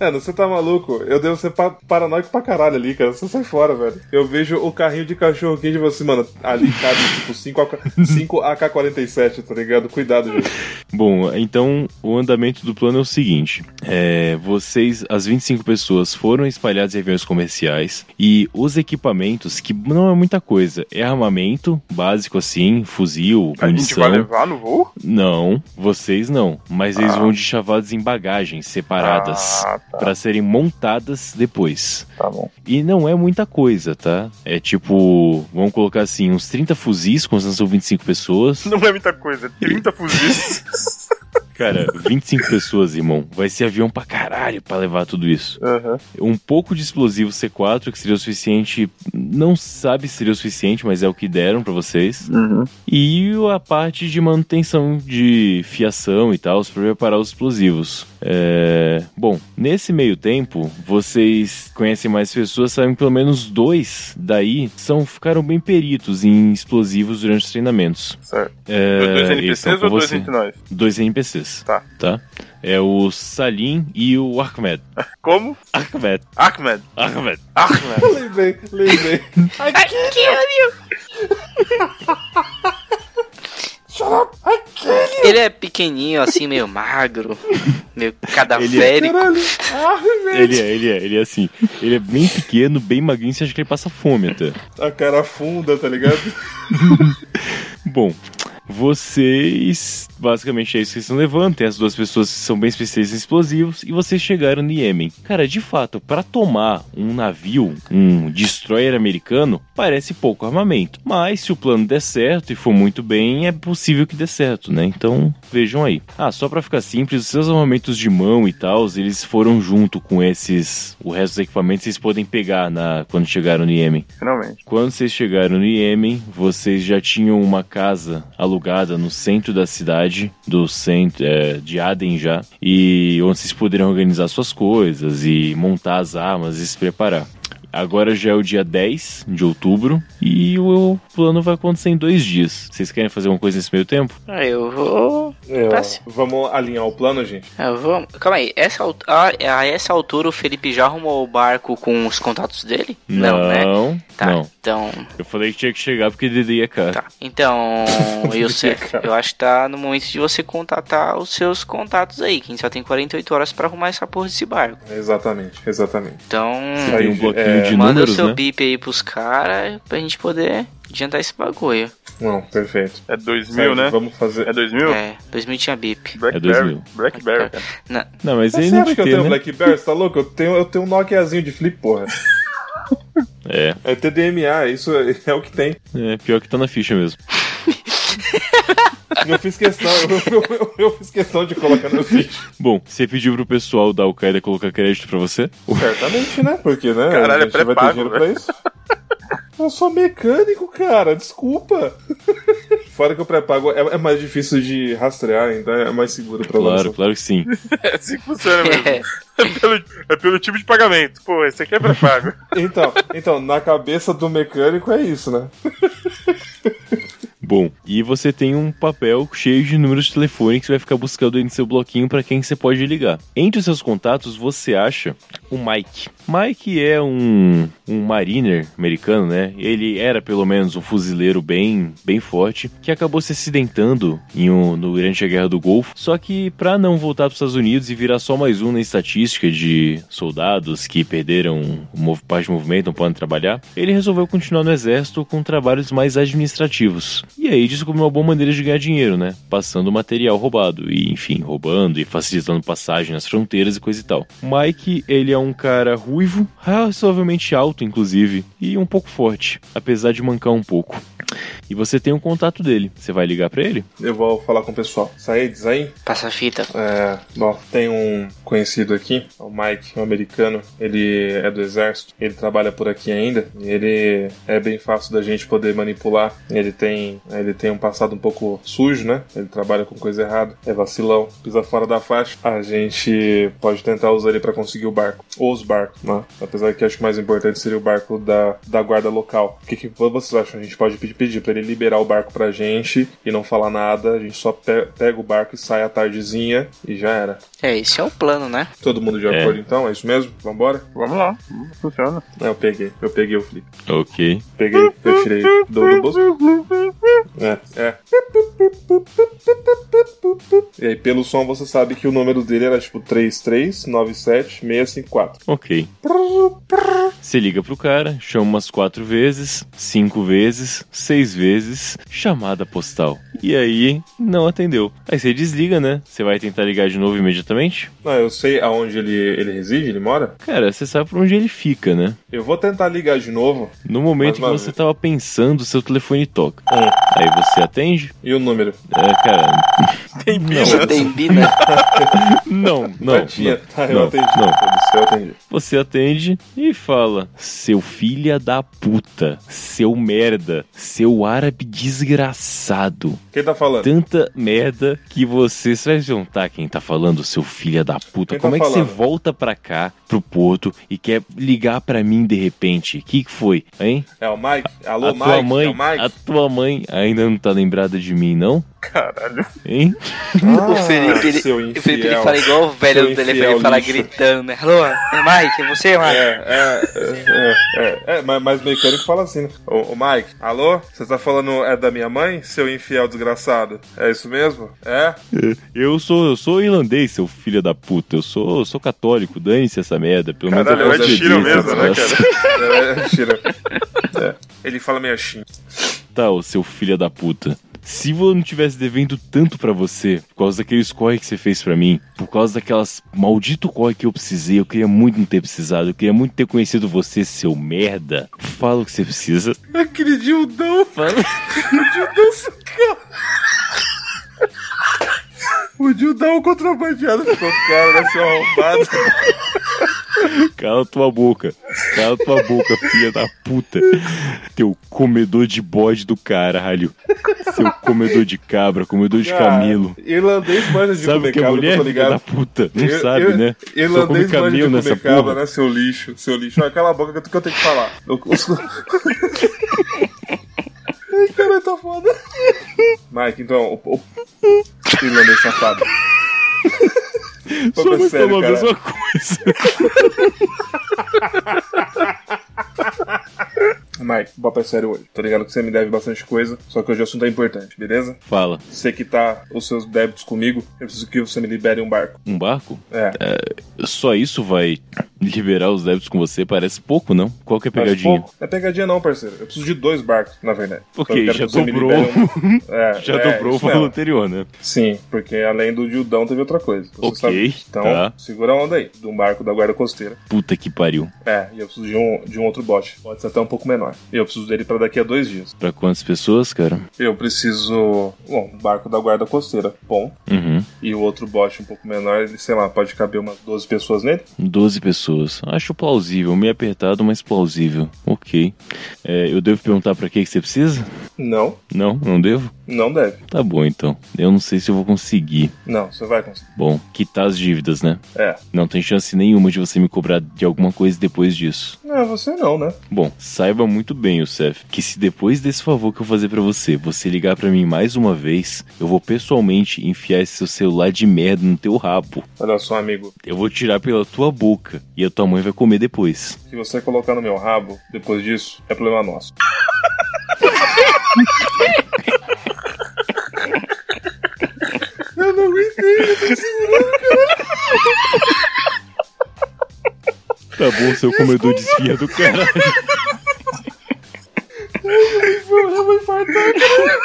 D: Mano, você tá maluco? Eu devo ser pa paranoico pra caralho ali, cara. Você sai fora, velho. Eu vejo o carrinho de cachorro quente e falo assim, mano, ali cabe tipo 5 AK 5 AK-47, tá ligado? Cuidado, gente.
C: Bom, então o andamento do plano é o seguinte: é, vocês, as 25 pessoas, foram espalhadas em aviões comerciais e os equipamentos, que não é muita coisa, é armamento básico assim, fuzil,
F: A gente
C: munição.
F: vai levar no voo?
C: Não, vocês não, mas eles vão de chavados em bagagens separadas
F: Ah, tá.
C: para serem montadas depois.
F: Tá bom.
C: E não é muita coisa, tá? É tipo, vamos colocar assim, uns 30 fuzis, são 25 pessoas.
F: Não é muita coisa, 30 fuzis. *laughs*
C: Cara, 25 pessoas, irmão. Vai ser avião pra caralho pra levar tudo isso.
F: Aham.
C: Um pouco de explosivo C4, que seria o suficiente. Não sabe se seria o suficiente, mas é o que deram pra vocês.
F: Uhum.
C: E a parte de manutenção de fiação e tal, pra preparar os explosivos. É... Bom, nesse meio tempo, vocês conhecem mais pessoas, sabem que pelo menos dois daí são, ficaram bem peritos em explosivos durante os treinamentos.
F: Certo.
C: É,
F: dois NPCs
C: com
F: ou dois entre nós?
C: Dois NPCs.
F: Tá.
C: Tá? É o Salim e o Ahmed. *laughs*
F: Como?
C: Ahmed.
F: Ahmed.
C: Ahmed.
F: Ahmed.
D: lembrei, lembrei.
E: Ele é pequenininho, assim, meio magro, meio cadavérico.
D: Caralho. Ah,
C: Ele é, ele é, ele é assim. Ele é bem pequeno, bem magrinho, você acha que ele passa fome até.
D: a cara funda, tá ligado? *laughs*
C: Bom, vocês. Basicamente é isso que vocês estão levando. Tem as duas pessoas que são bem especialistas em explosivos. E vocês chegaram no Iêmen. Cara, de fato, pra tomar um navio, um destroyer americano, parece pouco armamento. Mas se o plano der certo e for muito bem, é possível que dê certo, né? Então, vejam aí. Ah, só pra ficar simples, os seus armamentos de mão e tal, eles foram junto com esses. O resto dos equipamentos vocês podem pegar na, quando chegaram no Iêmen.
F: Finalmente.
C: Quando vocês chegaram no Iêmen, vocês já tinham uma casa alugada alugada no centro da cidade, do centro é, de Aden já, e onde vocês poderiam organizar suas coisas e montar as armas e se preparar. Agora já é o dia 10 de outubro e o plano vai acontecer em dois dias. Vocês querem fazer alguma coisa nesse meio tempo?
E: Ah, eu vou.
D: É,
E: Passe.
D: vamos alinhar o plano, gente?
E: Ah, vamos. Calma aí, essa, ah, a essa altura o Felipe já arrumou o barco com os contatos dele? né?
C: Não,
E: Tá,
C: não.
E: então.
C: Eu falei que tinha que chegar porque Dedê é caro.
E: Tá. Então, *laughs* Youssef, eu acho que tá no momento de você contatar os seus contatos aí. Que a gente só tem 48 horas pra arrumar essa porra desse barco.
D: Exatamente, exatamente.
E: Então,
C: tem um bloquinho
D: é,
C: de
E: manda
C: números,
E: o seu
C: né?
E: bip aí pros caras pra gente poder adiantar esse bagulho.
D: Não, perfeito.
F: É 2000,
D: Sérgio,
F: né?
D: Vamos fazer.
F: É 2000?
E: É, 2000 tinha bip.
F: Blackberry.
C: É 2000.
F: Blackberry.
E: Na-
C: Não, mas
D: Você
C: aí não
D: acha que eu
C: ter,
D: tenho
C: né?
D: Blackberry? Você tá louco? Eu tenho, eu tenho um Nokiazinho de flip, porra. *laughs*
C: É,
D: É TDMA, isso é, é o que tem.
C: é pior que tá na ficha mesmo.
D: Eu fiz questão, eu, eu- eu- eu fiz questão de colocar no feed.
C: Bom, você pediu pro pessoal da Al-Qaeda colocar crédito pra você?
D: Certamente, né? Porque, né?
F: Caralho,
D: a
F: é
D: gente vai ter
F: pré-pago,
D: dinheiro
F: velho.
D: pra isso. *laughs* Eu sou mecânico, cara, desculpa. *laughs* Fora que o pré-pago é, é mais difícil de rastrear, então é mais seguro pra
C: Claro,
D: você.
C: claro que sim. *laughs*
F: É assim que funciona mesmo.
E: É. *laughs*
F: É pelo, é pelo tipo de pagamento. Pô, esse aqui é pré-pago.
D: Então, então, na cabeça do mecânico é isso, né?
C: Bom, e você tem um papel cheio de números de telefone que você vai ficar buscando aí no seu bloquinho pra quem você pode ligar. Entre os seus contatos, você acha o Mike. Mike é um, um mariner americano, né? Ele era pelo menos um fuzileiro bem, bem forte, que acabou se acidentando em um, no durante a Guerra do Golfo. Só que pra não voltar pros Estados Unidos e virar só mais um na estatística de soldados que perderam parte do movimento, não podem trabalhar, ele resolveu continuar no exército com trabalhos mais administrativos. E aí descobriu uma boa maneira de ganhar dinheiro, né? Passando material roubado e, enfim, roubando e facilitando passagem nas fronteiras e coisa e tal. Mike, ele é um cara ruivo, razoavelmente alto, inclusive, e um pouco forte, apesar de mancar um pouco. E você tem um contato dele. Você vai ligar pra ele?
D: Eu vou falar com o pessoal. Saídes aí?
E: Passa a fita.
D: É, bom, tem um conhecido aqui, o Mike, um americano. Ele é do exército, ele trabalha por aqui ainda. e Ele é bem fácil da gente poder manipular. Ele tem, ele tem um passado um pouco sujo, né? Ele trabalha com coisa errada, é vacilão, pisa fora da faixa. A gente pode tentar usar ele pra conseguir o barco, ou os barcos, né? Apesar que acho que o mais importante seria o barco da, da guarda local. O que, que vocês acham? A gente pode pedir, pedir pra ele liberar o barco pra gente e não falar nada. A gente só pe- pega o barco e sai à tardezinha e já era.
E: É, esse é o plano, né?
D: Todo mundo de
C: É.
D: acordo então? É isso mesmo? Vambora?
F: Vamos lá. Funciona.
D: É, eu peguei. Eu peguei o flip.
C: Ok.
D: Peguei, eu tirei do, do bolso. É, é. E aí, pelo som, você sabe que o número dele era tipo 3397654.
C: Ok. Você liga pro cara, chama umas quatro vezes, cinco vezes, seis vezes, chamada postal. E aí, não atendeu. Aí você desliga, né? Você vai tentar ligar de novo imediatamente?
D: Não, eu sei aonde ele, ele reside, ele mora.
C: Cara, você sabe por onde ele fica, né?
D: Eu vou tentar ligar de novo.
C: No momento que você
D: vez.
C: tava pensando, seu telefone toca.
D: Hum.
C: Aí você atende?
D: E o número?
C: É, cara. *laughs*
F: Tem
C: Não,
E: Tem bina. *laughs*
C: não, não.
D: Tinha.
C: não,
D: Tá, eu
C: não,
D: atendi.
C: não.
D: Atendi.
C: Você atende e fala: Seu filha da puta, seu merda, seu árabe desgraçado.
D: Quem tá falando?
C: Tanta merda que você. Você vai juntar quem tá falando, seu filho da puta.
D: Quem tá
C: Como é que
D: falando?
C: você volta pra cá, pro porto, e quer ligar pra mim de repente? O que, que foi, hein?
D: É o Mike? Alô,
C: a
D: Mike?
C: tua mãe,
D: É Mike?
C: a tua mãe ainda não tá lembrada de mim, não?
F: Caralho.
C: Hein?
D: Ah,
E: o Felipe, ele,
D: seu
E: o Felipe ele
D: infiel.
E: fala igual o velho
D: Seu
E: do telefone,
D: infiel
E: ele fala
D: lixo.
E: gritando, né? Alô, é Mike, é você, Mike?
D: É, é, é, é, é, mas, mas mecânico fala assim, né? Ô, ô, Mike, alô? Você tá falando é da minha mãe, seu infiel desgraçado? É isso mesmo? É?
C: Eu sou, eu sou irlandês, seu filho da puta. Eu sou, eu sou católico, dane-se essa merda. Pelo menos
F: Caralho,
C: eu
F: é Shiro mesmo, né, cara?
D: É, tira. É. Ele fala meio assim.
C: Tá, ô seu filho da puta. Se eu não tivesse devendo tanto pra você, por causa daqueles corre que você fez pra mim, por causa daquelas maldito corre que eu precisei, eu queria muito não ter precisado, eu queria muito ter conhecido você, seu merda. Fala o que você precisa.
D: Aquele Dildão.
C: Fala.
D: O Dildão sacou. O Dildão contrabandeado ficou cara, né, seu arrombado.
C: Cala tua boca. Cala tua boca, filha da puta. Teu comedor de bode do caralho. Seu comedor de cabra, comedor de camelo.
D: Irlandês manja de
C: Sabe
D: comer
C: que é
D: cabra,
C: mulher,
D: tô
C: filha
D: ligado.
C: da puta? Não
D: Ir-
C: sabe,
D: ir-
C: né?
D: Irlandês manja de comer cabra,
C: porra.
D: né, seu lixo? Seu lixo. Olha, cala a boca que eu, eu tenho que falar. Eu- *laughs* Ai, cara, tá foda. Mike, então, o, o... irlandês safado.
C: Mãe
D: sério,
C: falou a mesma coisa. *laughs*
D: Mike, o papo é sério hoje. Tô ligado que você me deve bastante coisa, só que hoje o assunto é importante, beleza?
C: Fala,
D: Você quitar os seus débitos comigo, eu preciso que você me libere um barco.
C: um barco?
D: É.
C: Só isso vai liberar os débitos com você? Parece pouco, não? Qual que é a pegadinha?
D: pouco. Não é pegadinha não, parceiro. Eu preciso de dois barcos, na verdade.
C: Ok,
D: Então
C: já
D: que
C: dobrou.
D: um- *laughs* É,
C: Já
D: é,
C: dobrou o valor anterior, né?
D: Sim, porque além do Dildão teve outra coisa. Você
C: Ok,
D: sabe. Então,
C: tá.
D: segura a onda aí, de um barco da guarda costeira.
C: Puta que pariu.
D: É, e eu preciso de um, de um outro bote. Pode ser até um pouco menor. E eu preciso dele pra daqui a dois dias.
C: Pra quantas pessoas, cara?
D: Eu preciso. Bom, um barco da guarda costeira, bom.
C: Uhum.
D: E o outro bote um pouco menor, ele, sei lá, pode caber umas 12 pessoas nele?
C: 12 pessoas. Acho plausível, meio apertado, mas plausível. Ok. É, eu devo perguntar pra que que você precisa?
D: Não,
C: Não, não devo?
D: Não deve.
C: Tá bom então. Eu não sei se eu vou conseguir.
D: Não, você vai conseguir.
C: Bom, quitar as dívidas, né?
D: É.
C: Não tem chance nenhuma de você me cobrar de alguma coisa depois disso.
D: Não, você não, né?
C: Bom, saiba muito bem, Youssef, que se depois desse favor que eu fazer pra você, você ligar pra mim mais uma vez, eu vou pessoalmente enfiar esse seu celular de merda no teu rabo.
D: Olha só, amigo.
C: Eu vou tirar pela tua boca e a tua mãe vai comer depois.
D: Se você colocar no meu rabo, depois disso, é problema nosso. *laughs* Eu não aguentei, eu tô segurando,
C: Tá bom, seu comedor de esfirra do caralho.
D: eu vou infartar, cara.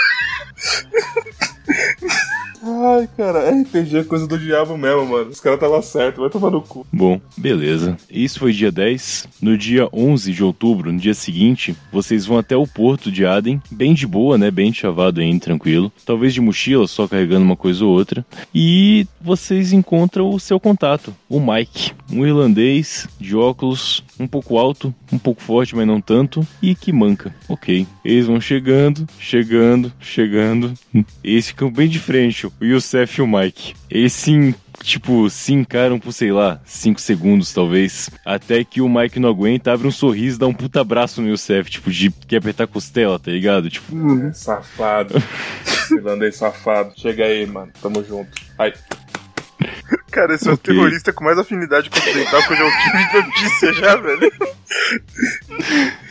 D: Ai, cara, RPG é coisa do diabo mesmo, mano. Os caras estavam certos, vai tomar no cu.
C: Bom, beleza. Isso foi dia 10. No dia 11 de outubro, no dia seguinte, vocês vão até o porto de Aden, bem de boa, né? Bem chavado ainda, tranquilo. Talvez de mochila, só carregando uma coisa ou outra. E vocês encontram o seu contato, o Mike. Um irlandês, de óculos, um pouco alto, um pouco forte, mas não tanto, e que manca. Ok. Eles vão chegando, chegando, chegando. Eles ficam bem de frente, o Youssef e o Mike. Eles sim tipo, se encaram por, sei lá, 5 segundos, talvez. Até que o Mike não aguenta, abre um sorriso, dá um puta abraço no Youssef, tipo, de quer apertar a costela, tá ligado? Tipo,
D: É, safado. *laughs* Irlandês safado. Chega aí, mano. Tamo junto. Ai,
F: Cara, esse é o terrorista com mais afinidade com o ocidental que eu já tive de notícia já, velho.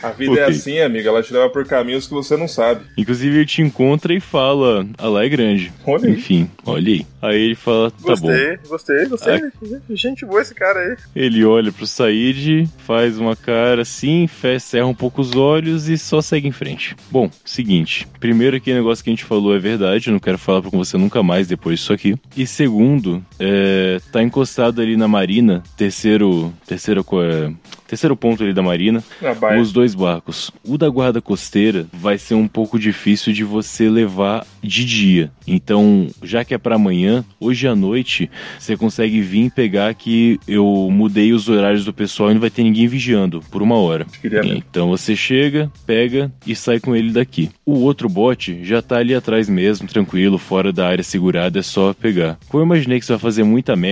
D: a vida é
C: Ok.
D: assim, amiga. Ela te leva por caminhos que você não sabe.
C: inclusive ele te encontra e fala, a lá é grande.
D: Olha aí.
C: Enfim, olha aí. Aí ele fala, tá bom.
F: Gostei, gostei, gostei. Gente boa esse cara aí.
C: Ele olha pro Said, faz uma cara assim, fe- cerra um pouco os olhos e só segue em frente. Bom, seguinte. Primeiro que o negócio que a gente falou é verdade, eu não quero falar com você nunca mais depois disso aqui. E segundo, é, tá encostado ali na marina, terceiro, terceiro, é, terceiro ponto ali da marina,
D: Na baia.
C: os dois barcos. O da guarda costeira vai ser um pouco difícil de você levar de dia. Então, já que é pra amanhã, hoje à noite, você consegue vir pegar que eu mudei os horários do pessoal e não vai ter ninguém vigiando por uma hora. Então você chega, pega e sai com ele daqui. O outro bote já tá ali atrás mesmo, tranquilo, fora da área segurada, é só pegar. Como eu imaginei que você vai fazer muita merda,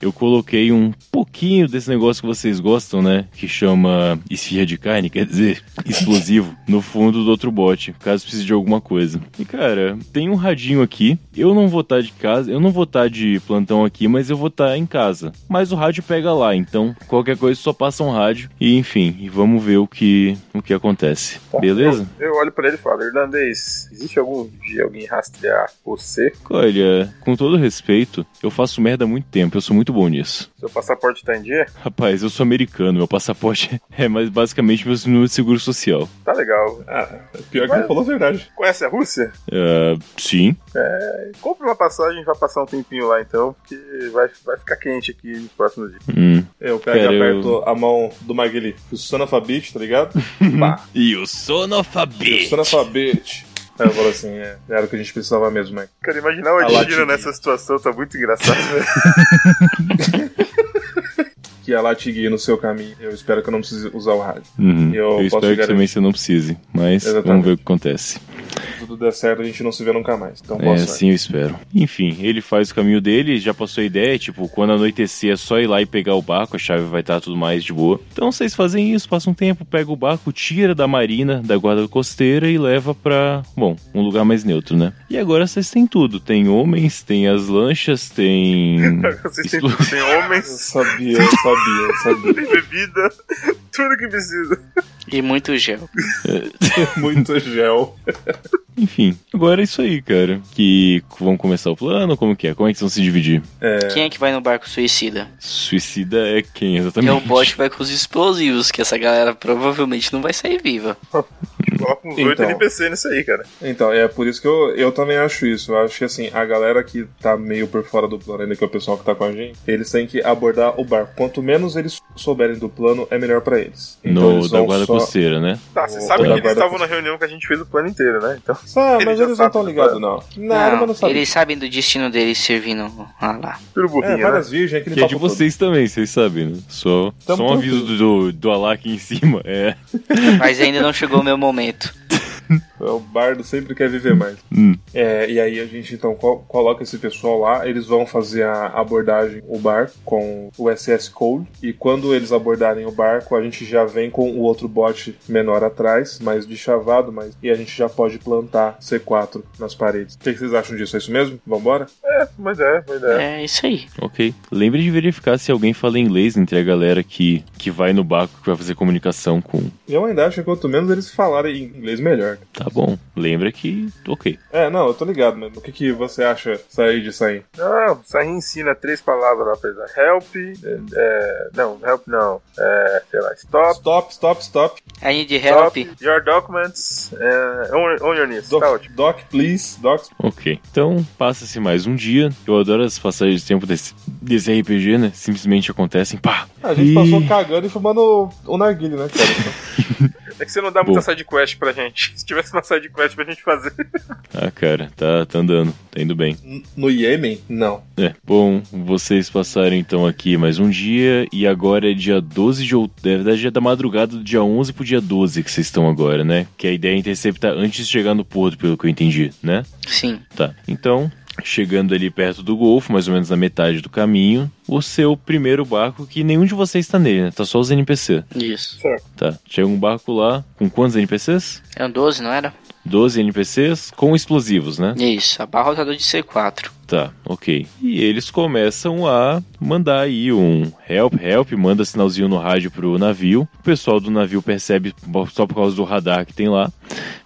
C: eu coloquei um pouquinho desse negócio que vocês gostam, né? Que chama esfirra de carne, quer dizer, *laughs* explosivo, no fundo do outro bote, caso precise de alguma coisa. E cara, tem um radinho aqui. Eu não vou estar de casa, eu não vou estar de plantão aqui, mas eu vou estar em casa. Mas o rádio pega lá, então qualquer coisa só passa um rádio. E enfim, e vamos ver o que, o que acontece. Beleza?
F: Eu, eu olho pra ele e falo, irlandês, existe algum dia alguém rastrear você?
C: Olha, com todo respeito, eu faço merda há muito tempo, eu sou muito bom nisso.
F: Seu passaporte tá em dia?
C: Rapaz, eu sou americano, meu passaporte *laughs* é mais basicamente meu número de seguro social.
F: Tá legal.
D: Ah, pior que ele falou a verdade.
F: Conhece a Rússia?
C: Ah, sim.
F: Compre uma passagem vai passar um tempinho lá então, porque vai, vai ficar quente aqui nos próximos dias.
C: Hum.
D: Eu pego e
C: Cara, eu-
D: aperto a mão do Maguili. O Sonafabit, tá ligado? *laughs*
C: E o sonofabete.
D: Aí eu falo assim, é, era o que a gente precisava mesmo, Mike.
F: Cara, imaginar o
D: A latidinha.
F: nessa situação tá muito engraçado, velho. *laughs*
D: que ela te guie no seu caminho. Eu espero que eu não precise usar o rádio.
C: Uhum.
D: Eu
C: Eu,
D: posso
C: espero que também você não precise, mas
D: Exatamente.
C: vamos ver o que acontece.
D: Tudo der certo, a gente não se vê nunca mais. Então,
C: É,
D: boa sorte.
C: assim eu espero. Enfim, ele faz o caminho dele, já passou a ideia, tipo, quando anoitecer é só ir lá e pegar o barco, a chave vai estar tudo mais de boa. Então vocês fazem isso, passam um tempo, pega o barco, tira da marina, da guarda costeira e leva pra, bom, um lugar mais neutro, né? E agora vocês têm tudo, tem homens, tem as lanchas, tem... *laughs*
F: Vocês têm,
C: Isso-
F: têm
D: Eu
F: homens,
D: sabia, eu sabia, eu sabia.
F: tem bebida, tudo que precisa.
E: E muito gel. *laughs*
D: Muito gel.
C: Enfim, agora é isso aí, cara. Que vão começar o plano, como que é? Como é que vão se dividir?
E: Quem é que vai no barco suicida?
C: Suicida é quem
E: É
C: exatamente?
E: o bot que vai com os explosivos, que essa galera provavelmente não vai sair viva. *laughs*
F: Coloca uns oito
D: Então.
F: NPC nisso aí, cara.
D: Então, é por isso que eu, eu também acho isso. Eu acho que assim, a galera que tá meio por fora do plano ainda, que é o pessoal que tá com a gente, eles têm que abordar o barco. Quanto menos eles souberem do plano, é melhor pra eles. Então,
C: No,
D: eles
C: da guarda
D: só-
C: costeira, né?
F: Tá, você sabe que eles estavam na reunião que a gente fez o plano inteiro, né? Então,
D: Sabe,
F: Eles
D: mas eles não estão
F: do
D: ligados, não. Não, mas não sabem.
E: eles sabem do destino deles servindo ah lá.
F: tudo burrinho,
D: É,
F: né?
D: várias virgens, aquele
C: Que é de
D: papo todo.
C: vocês também, vocês sabem, né? Só,
D: Tamo
C: só um aviso do, do, do Alá aqui em cima. É.
E: Mas ainda não chegou o meu momento. muito. *laughs*
D: O bardo sempre quer viver mais.
C: Hum.
D: É, e aí a gente então co- coloca esse pessoal lá, eles vão fazer a abordagem, o barco, com o SS Cole. E quando eles abordarem o barco, a gente já vem com o outro bote menor atrás, mais de chavado, mas e a gente já pode plantar C4 nas paredes. O que que vocês acham disso? É isso mesmo? Vambora?
F: É, uma ideia, uma ideia.
E: É isso aí.
C: Ok. Lembre de verificar se alguém fala inglês entre a galera que, que vai no barco que vai fazer comunicação com.
D: Eu ainda acho que quanto menos eles falarem inglês, melhor.
C: Tá bom. Lembra que. Ok.
D: É, não, eu tô ligado, mas o que, que você acha sair de sair?
F: Não, aí ensina três palavras lá pra eles. Help, é, é, não, help não. É, sei lá, stop,
D: Stop, stop, stop.
E: I need help.
F: stop, your documents, é, on, on your knees.
D: Doc,
F: Tá ótimo.
D: doc please. Doc.
C: Ok. Então, passa-se mais um dia. Eu adoro as passagens de tempo desse, desse RPG, né? Simplesmente acontecem. Pá!
D: A gente
C: E-
D: passou cagando e fumando o, o narguile, né, cara? *laughs*
F: É que você não dá muita
C: Bom.
F: sidequest pra gente. *laughs* Se tivesse uma sidequest pra gente fazer.
C: Ah, cara, tá, tá andando. Tá indo bem.
D: No Iêmen? Não.
C: É, bom, vocês passaram então aqui mais um dia e agora é dia 12 de outubro, na verdade é da madrugada do dia 11 pro dia 12 que vocês estão agora, né? Que a ideia é interceptar antes de chegar no porto, pelo que eu entendi, né?
E: Sim.
C: Tá, então, chegando ali perto do Golfo, mais ou menos na metade do caminho, o seu primeiro barco, que nenhum de vocês tá nele, né? Tá só os NPC.
E: Isso.
C: Tá, chega um barco lá, com quantos NPCs?
E: É um 12, não era?
C: 12 NPCs com explosivos, né?
E: Isso. Abarrotador de C4.
C: Tá, ok. E eles começam a mandar aí um help, help, manda sinalzinho no rádio pro navio. O pessoal do navio percebe só por causa do radar que tem lá.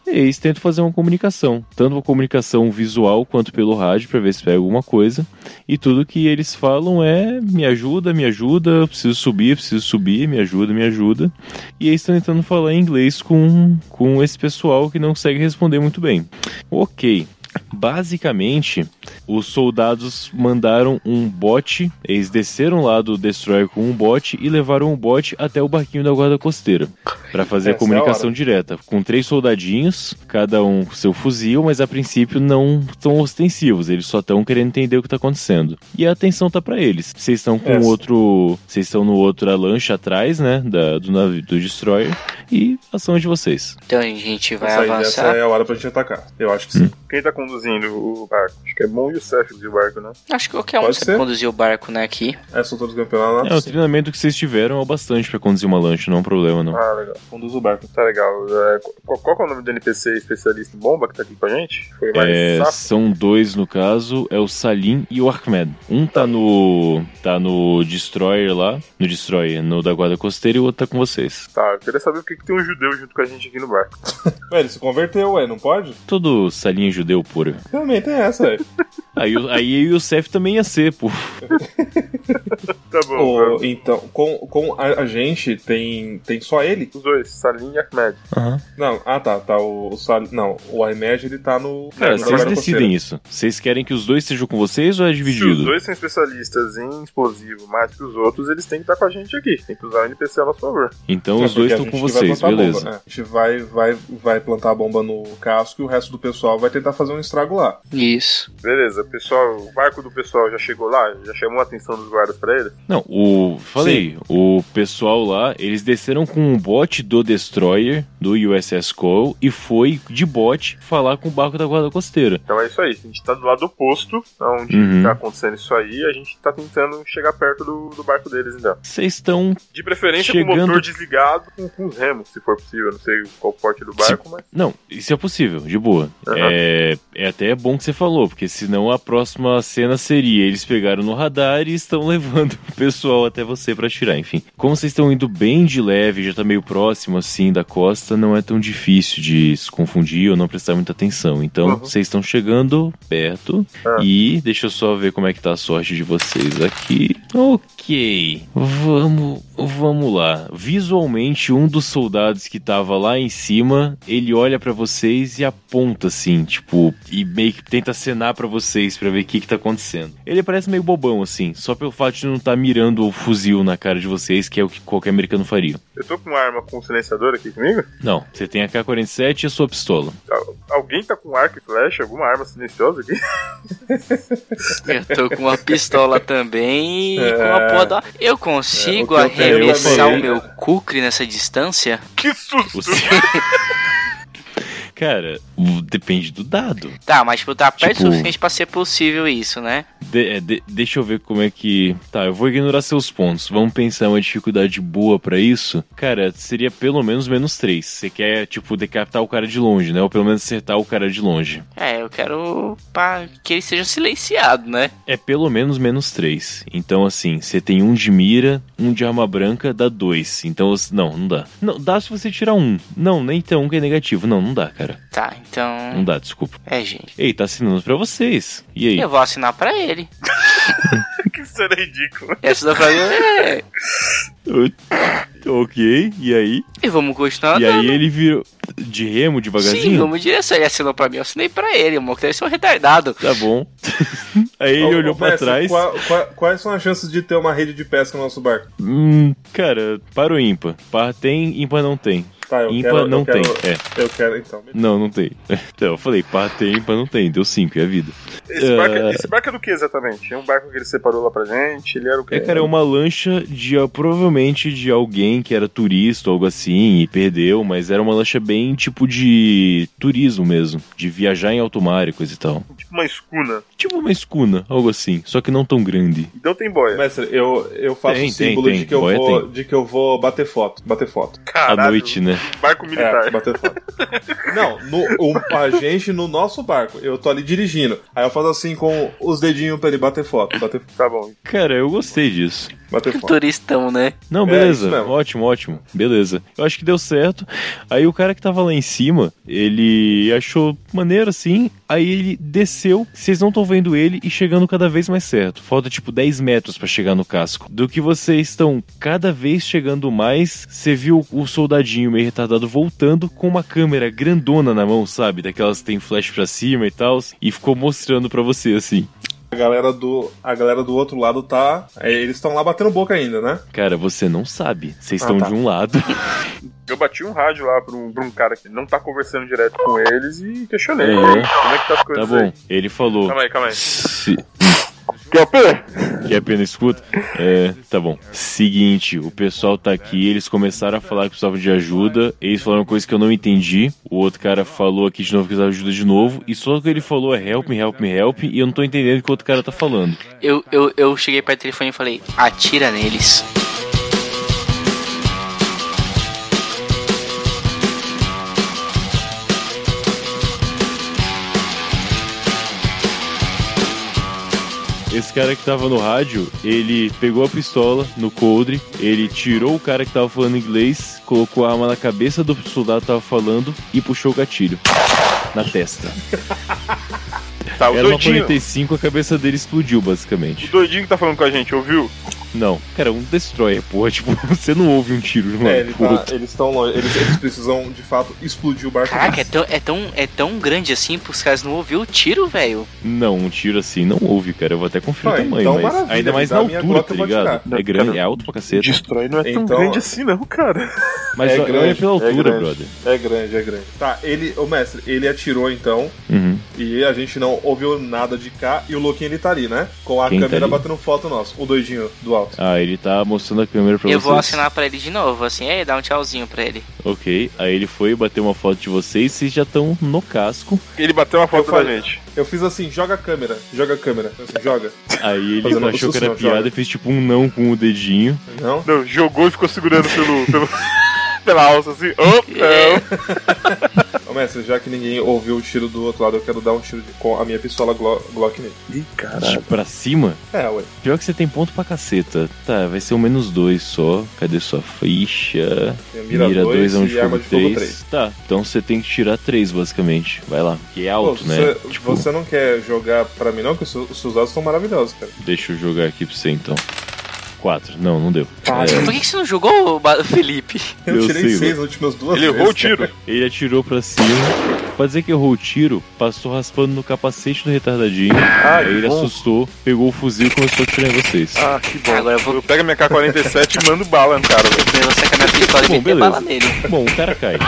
C: E eles tentam fazer uma comunicação, tanto uma comunicação visual quanto pelo rádio para ver se pega alguma coisa. E tudo que eles falam é: me ajuda, me ajuda, preciso subir, preciso subir, me ajuda, me ajuda. E eles estão tentando falar inglês com, com esse pessoal que não consegue responder muito bem. Ok. Basicamente, os soldados mandaram um bote, eles desceram lá do Destroyer com um bote e levaram o bote até o barquinho da guarda costeira para fazer a
D: Essa é a
C: comunicação
D: hora.
C: direta, com três soldadinhos, cada um com seu fuzil, mas a princípio não são ostensivos, eles só estão querendo entender o que tá acontecendo. E a atenção tá para eles. Vocês estão com
D: Essa.
C: outro, vocês estão no outro a lancha atrás, né, da, do navio do Destroyer e a ação é de vocês.
E: Então a gente vai
D: Essa, aí, essa
E: avançar.
D: é a hora pra gente atacar. Eu acho que sim.
F: Quem tá conduzindo o barco? Acho que é bom e o Seth conduzir o barco, né?
E: Acho que qualquer um
D: Pode ser.
E: conduzir o barco, né, aqui.
D: É, são todos campeonatos.
C: É, o treinamento que vocês tiveram é o bastante para conduzir uma lancha, não é um problema não.
F: Ah, legal.
D: Conduz o barco.
F: Tá legal. É, qual, qual que é o nome do NPC especialista em bomba que tá aqui com a gente? Foi mais
C: É, são dois no caso, é o Salim e o Ahmed. Um tá no tá no Destroyer lá, no Destroyer, no da guarda costeira e o outro tá com vocês.
F: Tá, eu queria saber por que, que tem um judeu junto com a gente aqui no barco. *laughs*
D: Ué, ele se converteu, ué, não pode?
C: Todo Salim é judeu puro.
D: Também tem essa, ué. *laughs*
C: Aí, aí eu e o Seth também ia ser, pô. *laughs*
F: Tá bom.
D: Então, com, com a, a gente tem, tem só ele?
F: Os dois, Salim e Ahmed.
D: Não, ah tá, tá o, o Sal, não, o Ahmed ele tá no...
C: Cara,
D: no
C: vocês
D: guarda
C: decidem isso. Vocês querem que os dois estejam com vocês ou é
F: Se os
C: dividido?
F: dois são especialistas em explosivo mais que os outros, eles têm que estar com a gente aqui. Tem que usar o NPC a nosso favor.
C: Então
D: É,
C: os dois estão com vocês, beleza.
D: bomba, é. A gente vai, vai, vai plantar a bomba no casco e o resto do pessoal vai tentar fazer um estrago lá.
E: Isso.
F: Beleza, pessoal, o barco do pessoal já chegou lá? Já chamou a atenção dos guardas pra eles?
C: Não, o. Falei, o pessoal lá, eles desceram com um bot do Destroyer, do USS Cole, e foi de bot falar com o barco da Guarda Costeira.
F: Então é isso aí. A gente tá do lado oposto, onde
C: Uhum.
F: tá acontecendo isso aí. A gente tá tentando chegar perto do, do barco deles, então.
C: Vocês estão.
F: De preferência com o
C: Chegando-
F: motor desligado, com, com os remos, se for possível. Não sei qual o porte do barco, mas.
C: Não, isso é possível, de boa.
F: Aham.
C: É, é até bom que você falou, porque senão a próxima cena seria eles pegaram no radar e estão *laughs* levando o pessoal até você pra tirar, enfim. Como vocês estão indo bem de leve, já tá meio próximo assim da costa, não é tão difícil de se confundir ou não prestar muita atenção. Então,
F: Uhum.
C: vocês estão chegando perto
F: Ah.
C: e deixa eu só ver como é que tá a sorte de vocês aqui. Ok, vamos, vamos lá. Visualmente, um dos soldados que tava lá em cima, ele olha pra vocês e aponta assim, tipo, e meio que tenta acenar pra vocês pra ver o que que tá acontecendo. Ele parece meio bobão assim, só pelo fato de não estar mirando o fuzil na cara de vocês, que é o que qualquer americano faria.
F: Eu tô com uma arma com silenciador aqui comigo?
C: Não, você tem a K-47 e a sua pistola.
F: Al- Alguém tá com arco e flecha? Alguma arma silenciosa aqui? *laughs*
E: Eu tô com uma pistola também e
D: É.
E: com uma porra da... Eu consigo
D: É,
E: arremessar o meu cucre nessa distância?
F: Que susto!
C: O seu- *laughs* Cara, o- depende do dado.
E: Tá, mas tipo, tá perto o
C: Tipo-
E: suficiente pra ser possível isso, né?
C: De- é, de- deixa eu ver como é que. Tá, eu vou ignorar seus pontos. Vamos pensar uma dificuldade boa pra isso. Cara, seria pelo menos menos 3. Você quer, tipo, decapitar o cara de longe, né? Ou pelo menos acertar o cara de longe.
E: É, eu quero pra que ele seja silenciado, né?
C: É pelo menos menos 3. Então, assim, você tem um de mira, um de arma branca, dá 2. Então, você- não, não dá. Não, dá se você tirar um. Não, nem tem um que é negativo. Não, não dá, cara.
E: Tá,
C: Não
E: então.
C: dá, desculpa.
E: É, gente.
C: Ei, tá assinando pra vocês. E aí?
E: Eu vou assinar pra ele. *laughs*
F: que cena ridícula.
E: E assinar pra ele. É.
C: Ok, e aí?
E: E vamos continuar
C: E
E: andando.
C: aí ele virou de remo devagarzinho?
E: Sim, vamos direção. Ele assinou pra mim, eu assinei pra ele. O moleque deve ser um retardado.
C: Tá bom. *laughs* Aí ele
D: Ô,
C: olhou
D: ô,
C: pra
D: mestre,
C: trás.
D: qua- qua- quais são as chances de ter uma rede de pesca no nosso barco?
C: Hum, cara, para o ímpar. Par tem, ímpar não tem.
D: Tá, eu
C: Ímpar
D: quero,
C: não
D: eu quero,
C: tem, é.
D: Eu quero, então.
C: Não, não tem. Então, *laughs* eu falei, par tem, ímpar não tem. Deu 5, é a vida.
F: Esse, barco,
C: É.
F: esse barco é do que exatamente? É um barco que ele separou lá pra gente? Ele era o quê?
C: É, cara, é uma lancha de ah, provavelmente de alguém que era turista ou algo assim e perdeu, mas era uma lancha bem tipo de turismo mesmo, de viajar em alto mar e coisa e tal.
F: Tipo uma escuna.
C: Tipo uma escuna, algo assim, só que não tão grande.
F: Então tem boia.
D: Mestre, eu, eu faço
C: Tem,
D: o símbolo
C: tem, tem.
D: De, que eu
C: Boia
D: vou,
C: tem.
D: de que eu vou bater foto. Bater foto.
F: Caralho,
C: À noite, né?
F: Barco militar.
D: É, bater foto. Não, no, o- a gente no nosso barco. Eu tô ali dirigindo. Aí eu faço assim com os dedinhos pra ele bater foto. Bater,
F: Tá bom.
C: Cara, eu gostei disso.
E: Turistão, né?
C: Não,
D: É,
C: beleza.
D: mesmo.
C: ótimo, ótimo. Beleza. Eu acho que deu certo. Aí o cara que tava lá em cima, ele achou maneiro assim. Aí ele desceu. Vocês não estão vendo ele e chegando cada vez mais certo. Falta tipo 10 metros pra chegar no casco. Do que vocês estão cada vez chegando mais, você viu o soldadinho meio retardado voltando com uma câmera grandona na mão, sabe? Daquelas que tem flash pra cima e tal. E ficou mostrando pra você assim.
D: A galera do, a galera do outro lado tá. é, Eles estão lá batendo boca ainda, né?
C: Cara, você não sabe. Vocês
D: Ah,
C: estão
D: tá.
C: de um lado. *laughs*
F: Eu bati um rádio lá pra um, pra um cara que não tá conversando direto com eles e questionei.
C: É.
F: "E aí, Como é que tá as
C: Tá
F: coisas
C: bom.
F: aí?
C: Ele falou.
F: Calma aí, calma aí.
C: Se...
F: O?
C: Que a pena escuta? É, tá bom. Seguinte, o pessoal tá aqui, eles começaram a falar que precisavam de ajuda, eles falaram coisa que eu não entendi, o outro cara falou aqui de novo que precisava de ajuda de novo, e só que ele falou é help me, help me, help, e eu não tô entendendo o que o outro cara tá falando.
E: Eu, eu, eu cheguei perto do telefone e falei, atira neles.
C: Cara que tava no rádio, ele pegou a pistola no coldre, ele tirou o cara que tava falando inglês, colocou a arma na cabeça do soldado que tava falando e puxou o gatilho. Na testa.
F: Tá, o
C: Era uma
F: doidinho.
C: 45, a cabeça dele explodiu,
F: O
C: basicamente.
F: doidinho que tá falando com a gente, ouviu?
C: Não, cara, um destroyer, porra. *laughs* Tipo, você não ouve um tiro de um
D: É, ele tá- eles estão longe. Eles, eles precisam, de fato, explodir o barco.
E: Caraca, é tão, é tão, é tão grande assim pros caras não ouvir o tiro, velho.
C: Não, um tiro assim não ouve, cara. Eu vou até conferir
D: Ah,
C: o tamanho,
D: então
C: mas ainda mais na altura, tá ligado? É grande,
F: Cara,
C: é alto pra caceta.
F: Destrói não é tão
D: Então-
F: grande assim, não, cara. *laughs*
C: Mas
D: É grande,
C: pela
D: é
C: altura,
D: grande.
C: brother.
D: É grande, é grande. Tá, ele, o mestre, ele atirou então,
C: Uhum.
D: e a gente não ouviu nada de cá, e o Louquinho ele tá ali, né? Com a
C: Quem tá
D: câmera
C: ali?
D: batendo foto nossa. O doidinho do
C: Ah, ele tá mostrando a câmera pra
E: Eu
C: vocês.
E: vou assinar pra ele de novo, assim, aí dá um tchauzinho pra ele.
C: Ok, aí ele foi bater uma foto de vocês, vocês já estão no casco.
F: Ele bateu uma foto
D: Eu
F: da
D: falei-
F: gente.
D: Eu fiz assim, joga a câmera, joga a câmera. Assim, joga.
C: Aí ele
D: Fazendo
C: achou que era piada
D: joga.
C: e fez tipo um não com o dedinho.
D: Não?
F: Não, jogou e ficou segurando pelo. pelo... *laughs* Pela alça assim, oh, *laughs* não.
D: Ô, mestre, já que ninguém ouviu o tiro do outro lado, eu quero dar um tiro de- com a minha pistola Glo- Glock nele.
F: Ih, caralho.
C: Pra cima.
D: É, ué.
C: Pior que você tem ponto pra caceta. Tá, vai ser um menos dois só. Cadê sua ficha?
D: Mira dois
C: dois, arma de
D: e arma
C: fogo
D: de fogo
C: 3.
D: três.
C: Tá, então você tem que tirar três, basicamente. Vai lá. Que é
D: Pô,
C: alto, né?
D: você,
C: Tipo,
D: você não quer jogar pra mim, não? Que os, seus- os seus dados estão maravilhosos, cara.
C: deixa eu jogar aqui pra você então. Quatro. Não, não deu.
D: Ah,
C: É,
E: Por que, você não jogou o Ba- Felipe?
D: Eu,
C: Eu
D: tirei
C: sei,
D: seis
C: mano.
D: nas últimas duas
F: Ele
D: vezes.
F: errou o tiro. *laughs*
C: ele atirou pra cima. Pra dizer que errou o tiro, passou raspando no capacete do retardadinho.
F: Ah,
C: aí ele
F: bom.
C: assustou, pegou o fuzil e começou a atirar em vocês.
F: Ah, que bom.
E: Agora eu vou-
F: pego a minha K-47 e mando bala no cara.
E: Eu vou sacar minha pistola e
C: Bom, beleza.
E: bala nele.
C: Bom, o cara cai.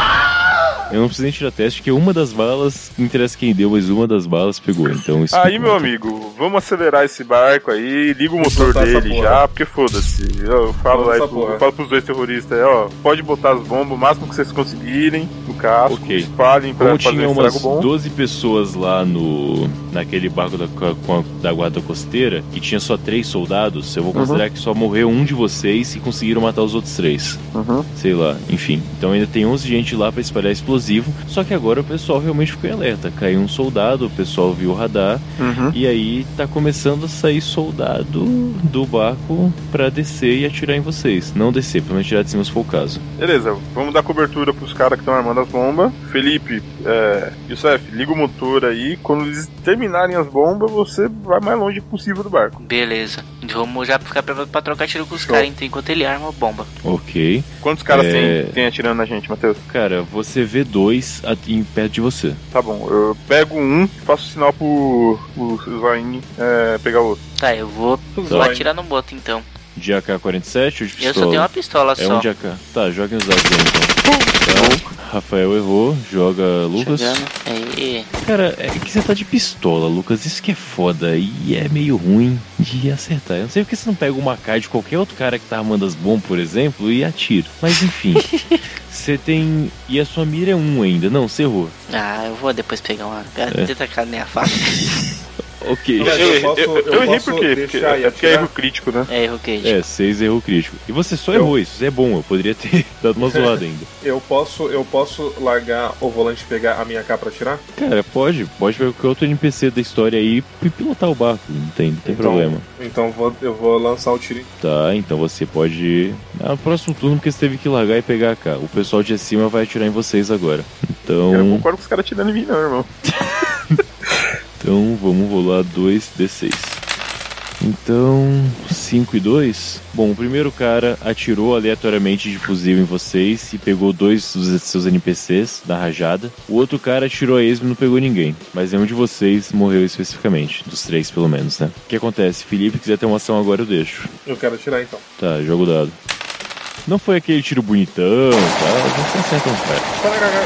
C: Eu não preciso nem tirar teste, porque uma das balas, não interessa quem deu, mas uma das balas pegou. Então isso.
F: Aí, meu amigo, vamos acelerar esse barco aí, liga o motor dele já, porque foda-se. Eu falo
D: Vamos
F: aí pro, eu falo pros dois terroristas aí, ó, pode botar as bombas o máximo que vocês conseguirem no casco,
C: Ok.
F: espalhem pra
C: Como
F: fazer
C: tinha
F: um
C: umas
F: bom.
C: 12 pessoas lá no naquele barco da, com a- da guarda costeira e tinha só três soldados, eu vou considerar que só morreu um de vocês e conseguiram matar os outros três.
F: Uhum.
C: Sei lá, enfim. Então ainda tem 11 gente lá pra espalhar explosivo, só que agora o pessoal realmente ficou em alerta. Caiu um soldado, o pessoal viu o radar
F: Uhum.
C: e aí tá começando a sair soldado do barco pra descer e atirar em vocês. Não descer, pelo menos tirar de cima se for o caso.
F: Beleza, vamos dar cobertura pros caras que estão armando as bombas. Felipe, é, Youssef, liga o motor aí. Quando eles terminarem as bombas, você vai mais longe possível do barco.
E: Beleza. Vamos já ficar preparado pra trocar tiro com os caras então, enquanto ele arma a bomba.
C: Ok.
F: Quantos caras
C: É.
F: tem, tem atirando na gente, Matheus?
C: Cara, você vê dois a- em perto de você.
F: Tá bom, eu pego um, faço sinal pro, pro Zain é, pegar o outro.
E: Tá, eu vou, vou
D: Vai.
E: atirar no boto então.
C: De AK-47 ou de
E: Eu
C: pistola?
E: só tenho uma pistola
C: É
E: só.
C: um de AK. Tá, joga os dados aí então. Tá. Rafael errou, joga Lucas. Cara, é que você tá de pistola, Lucas. Isso que é foda e é meio ruim de acertar. Eu não sei porque você não pega uma AK de qualquer outro cara que tá armando as bombas, por exemplo, e atira. Mas enfim. *laughs* Você tem. E a sua mira é um ainda. Não, você errou.
E: Ah, eu vou depois pegar uma.
C: É.
E: Tenta tacar minha faca. *laughs*
C: Ok.
F: Eu,
D: eu posso-
F: eu-
D: eu
F: errei
D: posso
F: por quê? Porque,
D: deixar e
F: é porque é erro crítico, né?
E: É, erro crítico.
C: É, seis erro crítico. E você só
D: Eu-
C: errou isso. É bom. Eu poderia ter *laughs* dado uma zoada ainda. *laughs*
D: Eu posso, eu posso largar o volante e pegar a minha K pra tirar?
C: Cara, pode. Pode pegar qualquer outro NPC da história aí e pilotar o barco. Não tem, não tem
D: Então-
C: problema.
D: Então vou, eu vou lançar o tiro.
C: Tá, então você pode. Ah, no próximo turno, porque você teve que largar e pegar a K. O pessoal de cima vai atirar em vocês agora.
F: Eu não
C: Então.
F: concordo com os caras tirando em mim, não, irmão. *laughs*
C: Então vamos rolar 2d6. Então, 5 e 2. Bom, o primeiro cara atirou aleatoriamente de fuzil em vocês e pegou dois dos seus NPCs da rajada. O outro cara atirou a esmo e não pegou ninguém. Mas nenhum de vocês morreu especificamente. Dos três, pelo menos, né? O que acontece? Felipe, quiser ter uma ação agora, eu deixo.
D: Eu quero atirar então.
C: Tá, jogo dado. Não foi aquele tiro bonitão, tá? Não se acertam os caras.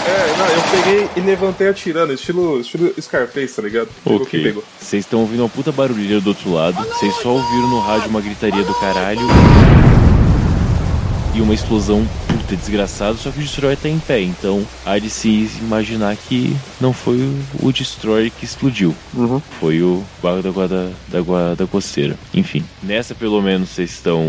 D: É, não, eu peguei e levantei atirando, estilo, estilo Scarface, tá ligado? Pegou
C: Ok. Vocês estão ouvindo uma puta barulheira do outro lado. Vocês só ouviram no rádio uma gritaria do caralho. E uma explosão puta desgraçada, só que o Destroyer tá em pé, então há de se imaginar que não foi o- Destroyer que explodiu.
F: Uhum.
C: Foi o barco da guarda, da guarda costeira. Enfim, nessa pelo menos vocês estão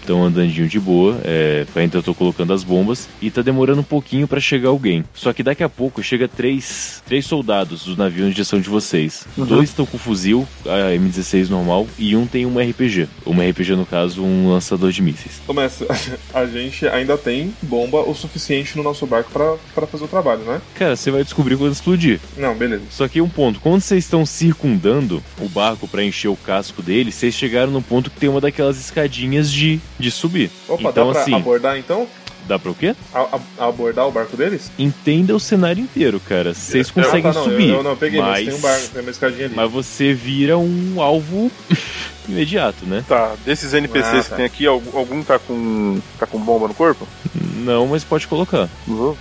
C: estão andandinho de boa. É, ainda eu tô colocando as bombas e tá demorando um pouquinho pra chegar alguém. Só que daqui a pouco chega três, três soldados do navio em direção de vocês. Dois estão com fuzil, a M16 normal, e um tem uma RPG. Uma RPG no caso, um lançador de mísseis.
D: Ô, mestre, *laughs* a gente ainda tem bomba o suficiente no nosso barco pra fazer o trabalho, né?
C: Cara, você vai descobrir quando explodir.
D: Não, beleza.
C: Só que um ponto, quando vocês estão circundando o barco pra encher o casco dele, vocês chegaram no ponto que tem uma daquelas escadinhas de, de subir.
D: Opa,
C: então
D: dá pra
C: assim,
D: abordar então?
C: dá pra o quê?
D: A- a- abordar o barco deles?
C: Entenda o cenário inteiro, cara. Vocês conseguem
D: tá, não,
C: subir.
D: Eu, eu não peguei, mas,
C: mas,
D: tem um barco, tem uma escadinha ali.
C: mas você vira um alvo imediato, né?
F: Tá, desses NPCs
D: Ah,
F: que
D: tá.
F: tem aqui, algum tá com. tá com bomba no corpo?
C: Não, mas pode colocar.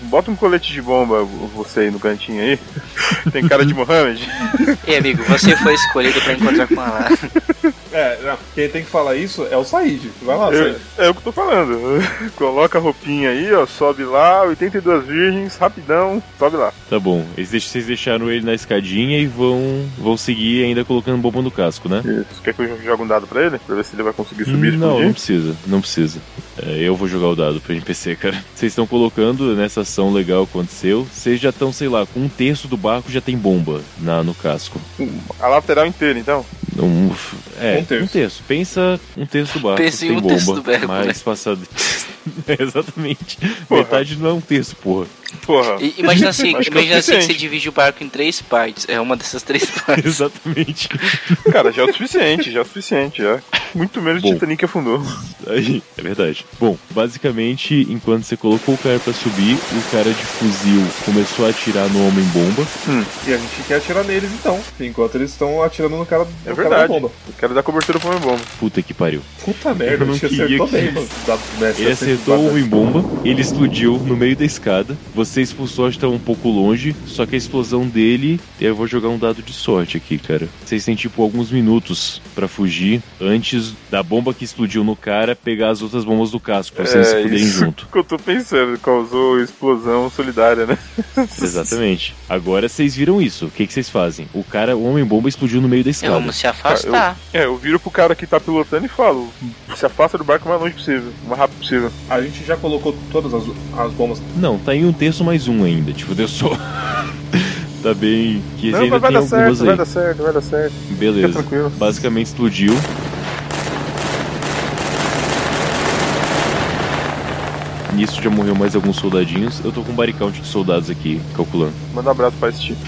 F: Bota um colete de bomba, você aí no cantinho aí. *laughs* Tem cara de Mohamed? *laughs*
E: Ei, amigo, você foi escolhido pra encontrar com ela. *laughs*
D: É, não, quem tem que falar isso é o Said. Vai lá,
F: Eu-
D: Said.
F: é o que eu tô falando. *laughs* Coloca a roupinha aí, ó, sobe lá, 82 virgens, rapidão, sobe lá.
C: Tá bom. Eles Vocês deixaram ele na escadinha e vão, vão seguir ainda colocando bomba no casco, né?
F: Isso. Quer que eu jogue um dado pra ele? Pra ver se ele vai conseguir subir e
C: Não, não precisa, não precisa. É, eu vou jogar o dado pra NPC, *laughs* cara. Vocês estão colocando nessa ação legal que aconteceu. Vocês já estão, sei lá, com um terço do barco já tem bomba na, no casco.
F: A lateral inteira, então.
C: Um, é,
D: Um terço.
C: um terço. Pensa um terço do barco.
E: Pensa em um
C: bomba,
E: terço do barco,
C: mas
E: né?
C: passado. É, *laughs* *laughs* exatamente.
F: Porra.
C: Metade não é um terço, porra.
F: Porra.
E: Imagina *laughs* assim,
F: é
E: imagina assim que você divide o barco em três partes. É uma dessas três *laughs* partes.
C: Exatamente.
F: Cara, já é o suficiente, já é o suficiente, já. Muito menos
C: Bom.
F: Titanic afundou.
C: Aí, é verdade. Bom, basicamente, enquanto você colocou o cara pra subir, o cara de fuzil começou a atirar no homem-bomba.
D: E a gente quer atirar neles então, enquanto eles estão atirando no cara,
F: É
D: no cara da
F: verdade.
D: bomba.
F: Eu quero dar cobertura pro meu bomba.
C: Puta que pariu.
D: Puta merda,
C: Eu não
D: a gente
C: queria
D: acertou
C: que-
D: bem, mano.
C: Ele acertou o homem-bomba, ele explodiu no meio da escada. Você expulsou, acho que tá um pouco longe. Só que a explosão dele. Eu vou jogar um dado de sorte aqui, cara. Vocês têm tipo alguns minutos pra fugir antes da bomba que explodiu no cara pegar as outras bombas do casco, pra vocês se fuderem
F: É, isso
C: junto. *laughs*
F: que eu tô pensando, causou explosão solidária, né? *laughs*
C: Exatamente. Agora vocês viram isso. O que, que vocês fazem? O cara, o homem-bomba explodiu no meio da
E: É,
C: escada.
E: vamos se afastar.
F: É, eu viro pro cara que tá pilotando e falo: se afasta do barco o mais longe possível, o mais rápido possível.
D: A gente já colocou todas as, as bombas.
C: Não, tá em um terço mais um ainda. Tipo, deu só. *laughs* tá bem. Que
F: Não,
C: ainda
F: vai
C: tem
F: dar certo,
C: aí.
F: vai dar certo, vai dar certo. Fica
C: Beleza.
F: tranquilo.
C: Basicamente explodiu. Nisso já morreu mais alguns soldadinhos. Eu tô com um body count de soldados aqui, calculando.
F: Manda um abraço pra esse tipo.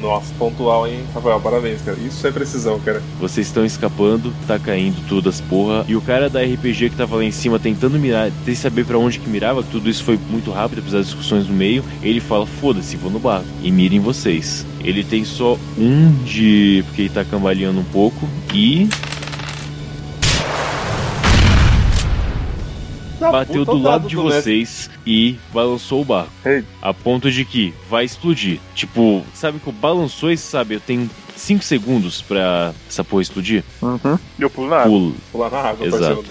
D: Nossa, pontual, hein, Rafael? Parabéns, cara. Isso é precisão, cara.
C: Vocês estão escapando, tá caindo todas porra. E o cara da RPG que tava lá em cima tentando mirar, sem saber pra onde que mirava, tudo isso foi muito rápido, apesar das discussões no meio. Ele fala: foda-se, vou no barco. E mira em vocês. Ele tem só um de. porque ele tá cambaleando um pouco. E. bateu
D: puta,
C: do lado de
D: do
C: vocês e balançou o barco.
F: Ei.
C: A ponto de que vai explodir. Tipo, sabe que o balançou e sabe, eu tenho 5 segundos pra essa porra explodir?
F: Uhum. E eu pulo na água.
C: Pulo.
D: Pular na água,
C: Exato.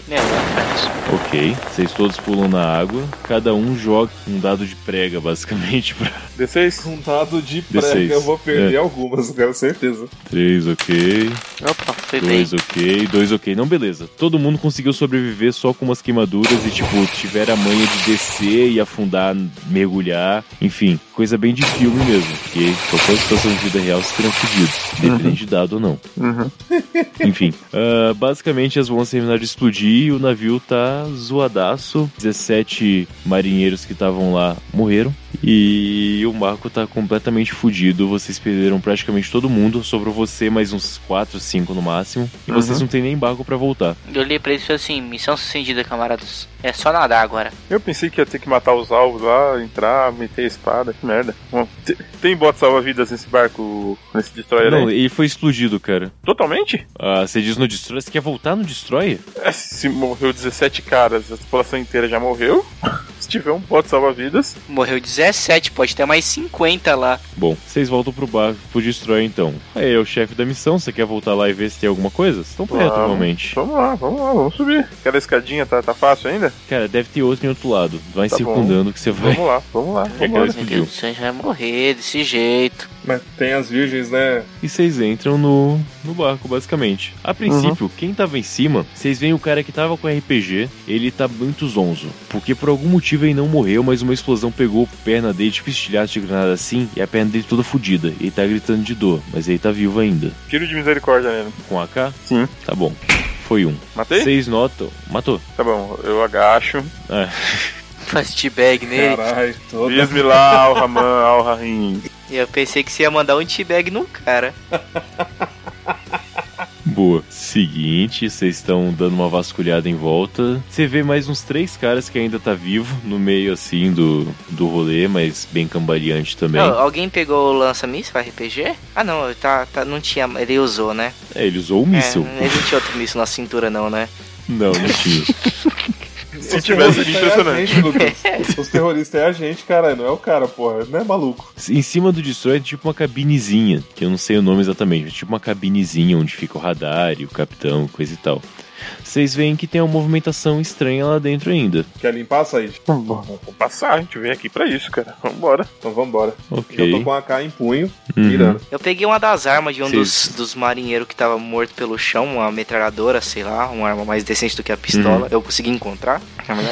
C: Ok. Vocês todos pulam na água. Cada um joga um dado de prega, basicamente, pra
F: D6?
D: Um dado de
C: D6.
D: prega, eu vou perder
C: É.
D: algumas, *laughs* cara, certeza.
C: 3, ok.
E: Opa, bem.
C: 2, ok. 2, ok. Não, beleza. Todo mundo conseguiu sobreviver só com umas queimaduras e, tipo, tiveram a manha de descer e afundar, mergulhar. Enfim, coisa bem de filme mesmo. Porque qualquer situação de vida real se teriam fudido. Independente de dado ou não.
F: Uhum. *laughs*
C: Enfim, ah, basicamente as bombas terminaram de explodir e o navio tá zoadaço. 17 marinheiros que estavam lá morreram. E o Marco tá completamente fudido. Vocês perderam praticamente todo mundo. Sobrou você mais uns 4, 5 no máximo. E vocês não têm nem barco pra voltar.
E: Eu olhei pra eles e falei assim: missão sucedida, camaradas. É só nadar agora.
F: Eu pensei que ia ter que matar os alvos lá, entrar, meter a espada, que merda. Bom, te- tem bote salva-vidas nesse barco, nesse destroyer
C: Não,
F: aí?
C: ele foi explodido, cara.
F: Totalmente?
C: Ah, você diz no Destroyer? Você quer voltar no Destroyer?
F: É, se morreu 17 caras, a população inteira já morreu. *laughs* Se tiver um bote salva-vidas,
E: Morreu 17, pode ter mais 50 lá.
C: Bom, vocês voltam pro barco, pro Destroyer então. Aí é o chefe da missão, você quer voltar lá e ver se tem alguma coisa? Vocês estão perto, realmente.
F: vamos lá, vamos lá, vamos subir. Aquela escadinha tá, tá fácil ainda?
C: Cara, deve ter outro em outro lado. Vai
F: Tá
C: circundando que você vai.
F: Vamos lá, vamos lá,
C: É, *laughs*
F: vamos lá.
E: Meu
C: explodiu.
E: Deus do céu, já vai morrer desse jeito.
D: Mas tem as virgens, né?
C: E vocês entram no, no barco, basicamente. A princípio, quem tava em cima, vocês veem o cara que tava com RPG, ele tá muito zonzo. Porque por algum motivo ele não morreu, mas uma explosão pegou a perna dele, tipo estilhaço de granada assim, e a perna dele toda fodida. Ele tá gritando de dor, mas ele tá vivo ainda.
F: Tiro de misericórdia nele.
C: Com AK?
F: Sim.
C: Tá bom. Foi um.
F: Matei?
C: Vocês notam. Matou.
F: Tá bom, eu agacho.
C: É.
E: Faz teabag nele.
D: Caralho.
F: Bismi lá, Al-Rahman, Al-Rahim.
E: E eu pensei que você ia mandar um teabag no cara.
C: Boa. Seguinte, vocês estão dando uma vasculhada em volta. Você vê mais uns três caras que ainda tá vivo no meio assim do, do rolê, mas bem cambaleante também.
E: Não, alguém pegou o lança-míssil RPG? Ah não, tá, tá, não tinha. Ele usou, né?
C: É, ele usou o míssil.
E: É, ele não tinha outro míssil na cintura, não, né?
C: Não, não tinha. *laughs*
F: Se tivesse, seria
D: é
F: impressionante.
D: gente, Lucas. *laughs* Os terroristas é a gente, cara, não é o cara, porra. Não é maluco.
C: Em cima do destroyer tem tipo uma cabinezinha, que eu não sei o nome exatamente, mas tipo uma cabinezinha onde fica o radar e o capitão, coisa e tal. Vocês veem que tem uma movimentação estranha lá dentro ainda.
D: Quer limpar, Said?
F: Vou passar, a gente veio aqui pra isso, cara. Vambora.
D: Então vambora.
C: Ok.
D: Eu tô com a AK em punho,
C: Uhum.
D: mirando.
E: Eu peguei uma das armas de um dos, dos marinheiros que tava morto pelo chão, uma metralhadora, sei lá, uma arma mais decente do que a pistola. Eu consegui encontrar.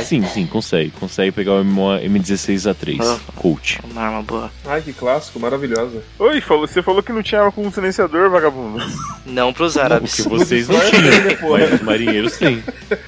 C: Sim, sim, consegue. Consegue pegar uma M16A3
E: Ah.
C: Colt.
E: Uma arma boa.
D: Ai, que clássico, maravilhosa.
F: Oi, falou, você falou que não tinha arma com um silenciador, vagabundo.
E: Não pros árabes.
C: Porque vocês não tinham, mas os marinheiros têm.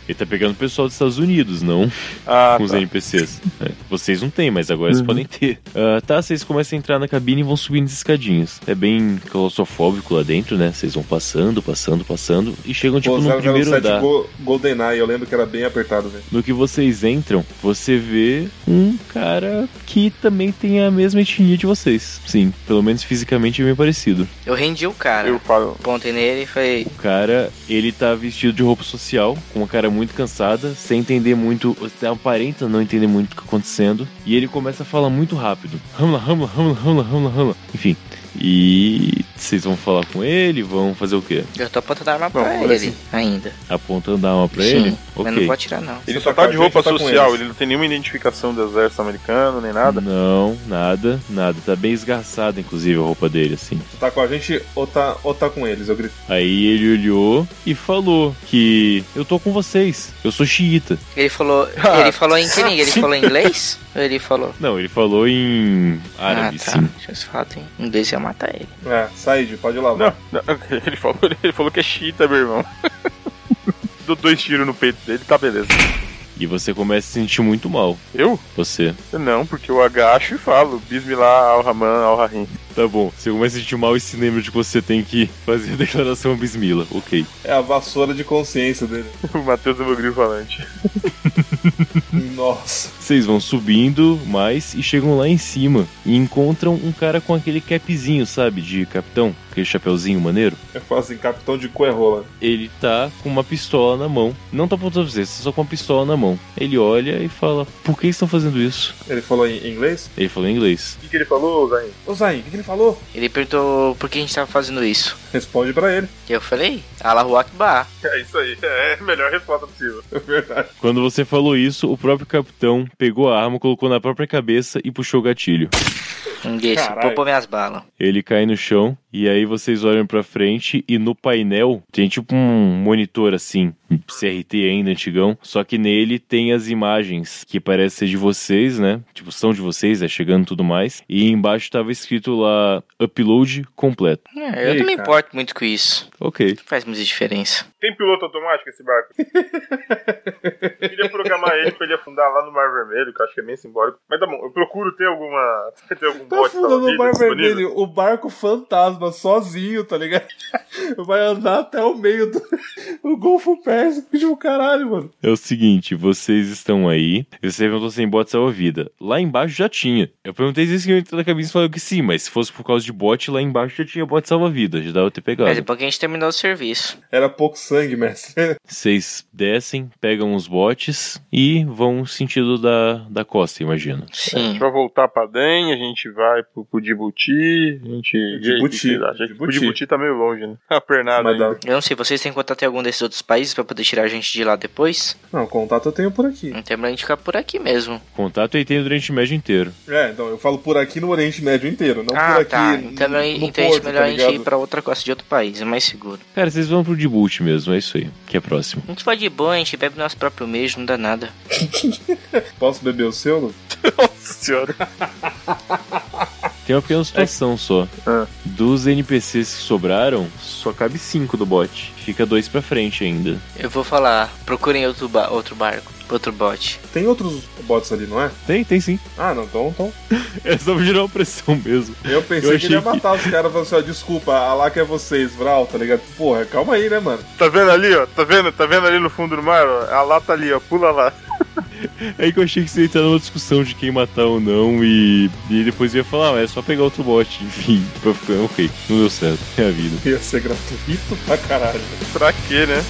C: Ele tá pegando o pessoal dos Estados Unidos, não
F: Ah,
C: com os
F: tá.
C: NPCs. É, vocês não têm, mas agora vocês podem ter. Ah, tá, vocês começam a entrar na cabine e vão subindo as escadinhas. É bem claustrofóbico lá dentro, né? Vocês vão passando, passando, passando e chegam tipo
D: Pô,
C: no primeiro
D: 007
C: andar.
D: Go GoldenEye, eu lembro que era bem apertado, velho.
C: No que vocês entram, você vê um cara que também tem a mesma etnia de vocês. Sim, pelo menos fisicamente é bem parecido.
E: Eu rendi o cara.
F: Eu falo,
E: Pontei nele e falei,
C: O cara, ele tá vestido de roupa social, com uma cara muito cansada, sem entender muito, aparenta não entender muito o que tá acontecendo, e ele começa a falar muito rápido. Ramla, ramla, ramla, ramla, ramla, ramla. Enfim. E vocês vão falar com ele, vão fazer o quê?
E: eu tô apontando a arma pra
F: Bom,
E: ele
D: assim.
E: ainda.
C: Apontando a arma pra
E: Sim,
C: ele?
E: mas
C: Ok.
E: não pode tirar não.
F: ele
D: Você
F: só
D: tá
F: de roupa
D: tá
F: social, ele não tem nenhuma identificação do exército americano, nem nada.
C: Não, nada, nada. Tá bem esgarçada, inclusive, a roupa dele, assim.
D: Tu tá com a gente ou tá, ou tá com eles? Eu grito.
C: Aí ele olhou e falou que eu tô com vocês, eu sou xiita.
E: Ele falou,
F: Ah,
E: ele *laughs* falou em que língua? Ele falou em inglês? Ou ele falou?
C: Não, ele falou em árabe,
E: ah, tá.
C: sim.
E: Deixa eu falar em inglês ia matar ele.
D: É, Said, pode lavar.
F: Não, não, *laughs* ele falou, ele falou que é chita, meu irmão. *laughs* Dou dois tiros no peito dele, tá beleza.
C: E você começa a se sentir muito mal,
F: Eu?
C: você.
F: Não, porque eu agacho e falo, Bismillah, Al-Rahman, Al-Rahim.
C: Tá bom, você começa a se sentir mal e se lembra de que você tem que fazer a declaração bismila, ok.
D: É a vassoura de consciência dele. *laughs*
F: O Matheus é meu grilo falante.
D: Nossa.
C: Vocês vão subindo mais e chegam lá em cima e encontram um cara com aquele capzinho, sabe, de capitão, aquele chapeuzinho maneiro.
D: Eu falo assim, capitão de coerrola.
C: Ele tá com uma pistola na mão. Não tá apontando pra vocês, tá só com uma pistola na mão. Ele olha e fala: Por que estão fazendo isso?
D: Ele falou em inglês?
C: Ele falou em inglês.
F: O que, que ele falou, Zayn?
D: Ô Zayn, o que, que ele falou?
E: Ele perguntou por que a gente tava fazendo isso.
D: Responde pra ele.
E: Eu falei, Allahu Akbar.
F: É isso aí, é a melhor resposta possível. *laughs*
D: É verdade.
C: Quando você falou isso, o próprio capitão pegou a arma, colocou na própria cabeça e puxou o gatilho.
E: Um desse,
D: Caralho.
E: poupou minhas balas.
C: Ele cai no chão e aí vocês olham pra frente e no painel tem tipo um monitor assim, CRT ainda antigão, só que nele tem as imagens que parecem ser de vocês, né? Tipo, são de vocês, é chegando tudo mais. E embaixo tava escrito lá upload completo.
E: É, eu
D: Ei,
E: não me
D: cara.
E: Importo muito com isso.
C: OK.
E: Faz muita diferença.
F: Tem piloto automático esse barco? eu *laughs* queria programar ele pra ele afundar lá no Mar Vermelho, que eu acho que é bem simbólico. Mas tá bom, eu procuro ter alguma. *laughs* ter algum
D: Tá
F: bote
D: afundando o
F: salva-vidas
D: Mar
F: disponível.
D: Vermelho, o barco fantasma, sozinho, tá ligado? *laughs* Vai andar até o meio do o Golfo Pérsico, tipo, caralho, mano.
C: É o seguinte, vocês estão aí, e você perguntou se tem bot salva-vida. Lá embaixo já tinha. Eu perguntei se eu entrei na cabine e falou que sim, mas se fosse por causa de bot, lá embaixo já tinha bot salva-vida, já dava ter
E: Mas
C: pegado.
E: depois que a gente terminou o serviço.
D: Era pouco sangue, mestre. *laughs*
C: Vocês descem, pegam os botes e vão sentido da, da costa, imagino.
F: A
E: Sim.
F: gente vai voltar pra DEM, a gente vai pro, pro Djibouti, a gente...
D: Djibouti,
F: E acham?
D: Djibouti.
F: Tá meio longe, né? *laughs* A pernada
D: Mas
F: ainda.
E: Eu não sei, vocês têm contato em algum desses outros países pra poder tirar a gente de lá depois?
D: Não, contato eu tenho por aqui.
E: Não tem pra gente ficar por aqui mesmo.
C: Contato aí tem no Oriente Médio inteiro.
D: É, então eu falo por aqui no Oriente Médio inteiro, não por
E: ah,
D: aqui.
E: tá.
D: no-
E: Então,
D: no
E: então é
D: porto,
E: melhor
D: tá
E: a gente ir pra outra costa de outro país, é mais seguro.
C: Cara, vocês vão pro Djibouti mesmo, é isso aí, que é próximo.
E: A gente vai de boa, a gente bebe nosso próprio mês, não dá nada. *laughs*
D: Posso beber o seu? Lu? *laughs*
F: Nossa senhora.
C: Tem uma pequena situação só.
F: Ah.
C: Dos NPCs que sobraram, só cabe cinco do bot. Fica dois pra frente ainda.
E: Eu vou falar, procurem outro, ba- outro barco, outro bote.
D: Tem outros bots ali, não é?
C: Tem, tem sim. *laughs*
D: Ah, não, então. então.
C: É só pra gerar uma pressão mesmo.
D: Eu pensei
C: Eu
D: que ele ia
C: achei que-
D: matar os caras falando assim, ó, desculpa, a lá que é vocês, Vral, tá ligado? Porra, calma aí, né, mano?
F: Tá vendo ali, ó? Tá vendo? Tá vendo ali no fundo do mar, ó? A lá tá ali, ó. Pula lá. *laughs*
C: É que eu achei que você ia entrar numa discussão de quem matar ou não e, e depois ia falar, ah, é só pegar outro bot. *laughs* Enfim, pra ficar, ok, não deu certo. É a vida.
D: Ia ser gratuito pra caralho.
F: Pra quê, né?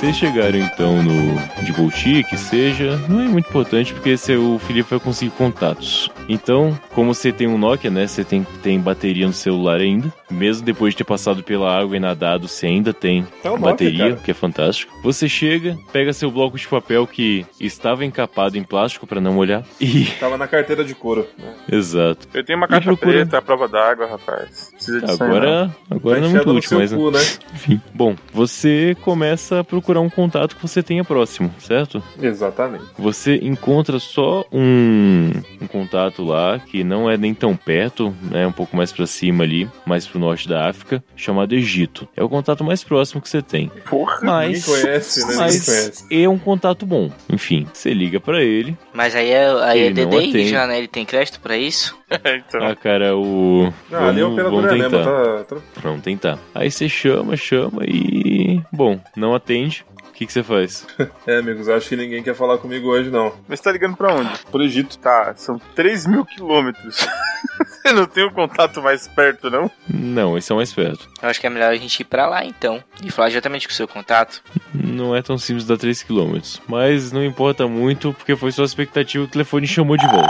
C: Vocês chegaram então no Djibouti, que seja, não é muito importante porque esse, o Felipe vai conseguir contatos. Então, como você tem um Nokia, né? Você tem, tem bateria no celular ainda. Mesmo depois de ter passado pela água e nadado, você ainda tem
D: É um Nokia,
C: bateria,
D: cara.
C: que é fantástico. Você chega, pega seu bloco de papel que estava encapado em plástico para não molhar e. *laughs*
D: Tava na carteira de couro. né?
C: Exato.
F: Eu tenho uma caixa
C: procura-
F: preta, a prova d'água, rapaz. Precisa disso aí, não.
C: Agora, agora não é muito útil,
D: seu
C: mas.
D: cu, né? *laughs*
C: Enfim. Bom, você começa a procurar um contato que você tenha próximo, certo?
D: Exatamente.
C: Você encontra só um, um contato lá que não é nem tão perto, né? Um pouco mais pra cima ali, mais pro norte da África, chamado Egito. É o contato mais próximo que você tem.
F: Porra.
C: Mas,
D: Ninguém conhece, né?
C: Mas
D: conhece.
C: é um contato bom. Enfim, você liga pra ele.
E: Mas aí é, aí é
C: Ele não
E: DDI
C: atende.
E: já, né? Ele tem crédito pra isso? *laughs*
F: então.
C: Ah, cara, o.
D: Ah, ali é
C: vamos,
D: operador
C: vamos tentar.
D: tá, tá-
C: Vamos tentar. Aí você chama, chama e. Bom, não atende. O que que você faz? *laughs*
D: É, amigos, acho que ninguém quer falar comigo hoje, não.
F: Mas você tá ligando pra onde?
D: Pro Egito.
F: Tá, são 3 mil quilômetros. *laughs* Você não tem o contato mais perto, não?
C: Não, esse é o mais perto.
E: Eu acho que é melhor a gente ir pra lá então. E falar diretamente com o seu contato.
C: Não é tão simples dar 3km. Mas não importa muito, porque foi sua expectativa que o telefone chamou de volta.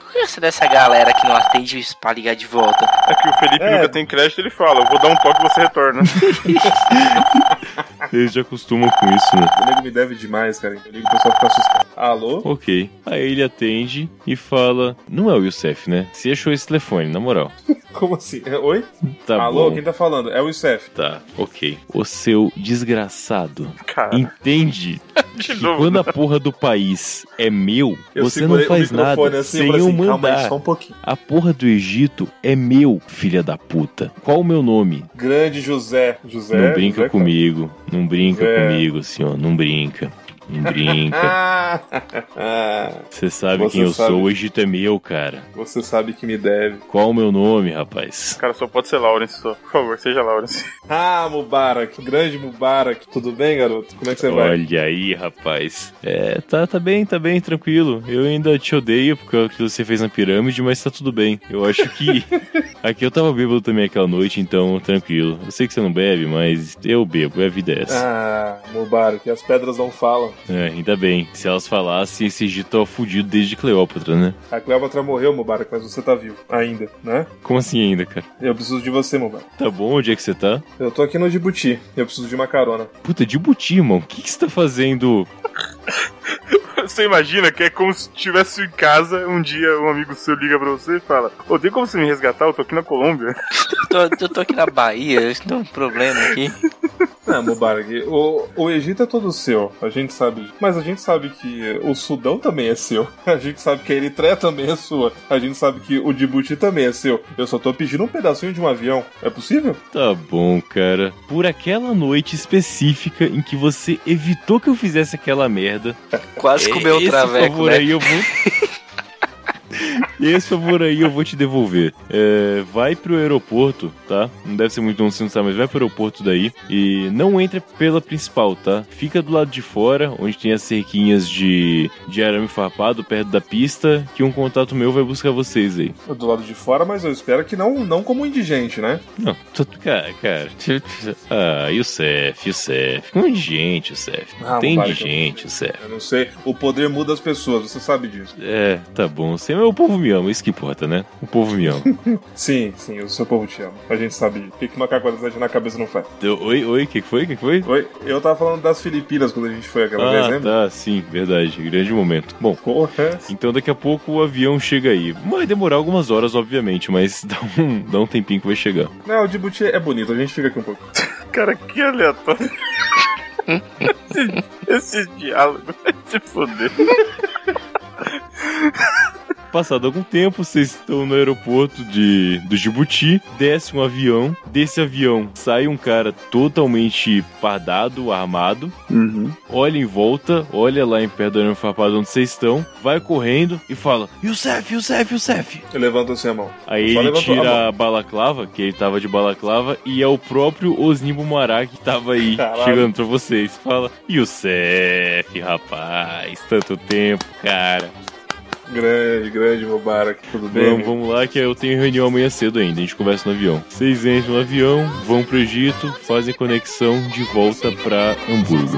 E: Por que essa dessa galera que não atende pra ligar de volta?
F: É que o Felipe
D: É.
F: nunca tem crédito, ele fala, eu vou dar um toque e você retorna. *laughs*
C: Eles já acostumam com isso, né?
D: O nego me deve demais, cara. Eu ligo o pessoal fica assustado. Alô?
C: Ok. Aí ele atende e fala: Não é o Youssef, né? Você achou esse telefone, na moral. *laughs*
D: Como assim? É, Oi?
C: Tá
D: Alô,
C: bom.
D: quem tá falando? É o Youssef.
C: Tá, ok. O seu desgraçado
F: Cara,
C: entende *laughs*
F: de
C: que
F: novo.
C: quando a porra do país é meu,
D: Eu
C: você não faz nada
D: assim,
C: sem
D: eu
C: eu
D: assim, calma aí,
C: mandar.
D: só um pouquinho.
C: A porra do Egito é meu, filha da puta. Qual o meu nome?
D: Grande José. José.
C: não brinca
D: José,
C: comigo. Não brinca
D: É.
C: comigo, senhor. Não brinca. Não brinca. *laughs* Você sabe
D: Você
C: quem eu
D: sabe.
C: sou, o Egito é meu, cara.
D: você sabe que me deve.
C: Qual o meu nome, rapaz?
F: Cara, só pode ser Lawrence, só. Por favor, seja Lawrence.
D: Ah, Mubarak. Grande Mubarak. Tudo bem, garoto? Como é que você vai?
C: Olha aí, rapaz. É, tá, tá bem, tá bem, tranquilo. Eu ainda te odeio porque o que você fez na pirâmide, mas tá tudo bem. Eu acho que. *laughs* Aqui eu tava bêbado também aquela noite, então tranquilo. Eu sei que você não bebe, mas eu bebo, a vida é essa.
D: Ah, Mubarak. As pedras não falam.
C: É, ainda bem. Se elas falassem, esse Egito tava fudido desde Cleópatra, né?
D: A Cleópatra morreu, Mubarak, mas você tá vivo. Ainda, né?
C: Como assim ainda, cara?
D: Eu preciso de você, Mubarak.
C: Tá bom, onde é que você tá?
D: Eu tô aqui no Djibouti. Eu preciso de uma carona.
C: Puta, de buti, irmão. O que, que você tá fazendo? *laughs*
F: Você imagina que é como se estivesse em casa, um dia um amigo seu liga pra você e fala: Ô, tem como você me resgatar? Eu tô aqui na Colômbia.
E: Eu tô, eu tô aqui na Bahia, eu tenho um problema aqui.
D: Não, Mubarak, o, o Egito é todo seu, a gente sabe. Mas a gente sabe que o Sudão também é seu. A gente sabe que a Eritreia também é sua. A gente sabe que o Djibouti também é seu. Eu só tô pedindo um pedacinho de um avião. É possível?
C: Tá bom, cara. Por aquela noite específica em que você evitou que eu fizesse aquela merda.
E: Quase comeu o traveco,
C: favor
E: né?
C: aí eu vou. Esse favor aí eu vou te devolver. É, vai pro aeroporto, tá? Não deve ser muito longe, você não sabe, mas vai pro aeroporto daí. E não entra pela principal, tá? Fica do lado de fora, onde tem as cerquinhas de, de arame farpado, perto da pista, que um contato meu vai buscar vocês aí.
D: Do lado de fora, mas eu espero que não, não como indigente, né?
C: Não, tô, cara, cara. Ah, Youssef, Youssef. Um indigente, Youssef.
D: Ah,
C: Tem indigente, Youssef.
D: Eu não sei. O poder muda as pessoas, você sabe disso.
C: É, tá bom. Você, mas o povo me ama, isso que importa, né? O povo me ama. *laughs*
D: Sim, sim, o seu povo te ama. A gente sabe. O que, que macaco adolescente na cabeça não faz?
C: Eu- oi, oi, o que que foi? O que que foi?
D: Oi, eu tava falando das Filipinas quando a gente foi aquela vez,
C: Ah,
D: lembra?
C: tá, sim, verdade. Grande momento. Bom,
D: Porra.
C: então daqui a pouco o avião chega aí. Vai demorar algumas horas, obviamente, mas *laughs* dá um, dá um tempinho que vai chegar.
D: Não, o Djibouti é bonito, a gente fica aqui um pouco. *laughs*
F: Cara, que aleatório. esse, esse diálogo vai se foder.
C: Passado algum tempo, vocês estão no aeroporto de, do Djibouti, desce um avião, desse avião sai um cara totalmente fardado, armado, olha em volta, olha lá em perto do arame farpado onde vocês estão, vai correndo e fala, Youssef, Youssef, Youssef.
D: Levanta assim a mão.
C: Aí
D: Só
C: ele
D: a
C: tira
D: mão.
C: a balaclava, que ele tava de balaclava, e é o próprio Osni Bumará que tava aí,
D: Caralho.
C: chegando pra vocês. Fala, Youssef, rapaz, tanto tempo, cara.
D: Grande, grande Mubarak. Tudo bem?
C: Vamos, vamos lá, que eu tenho reunião amanhã cedo ainda. A gente conversa no avião. Vocês entram no avião, vão pro Egito, fazem conexão de volta pra Hamburgo.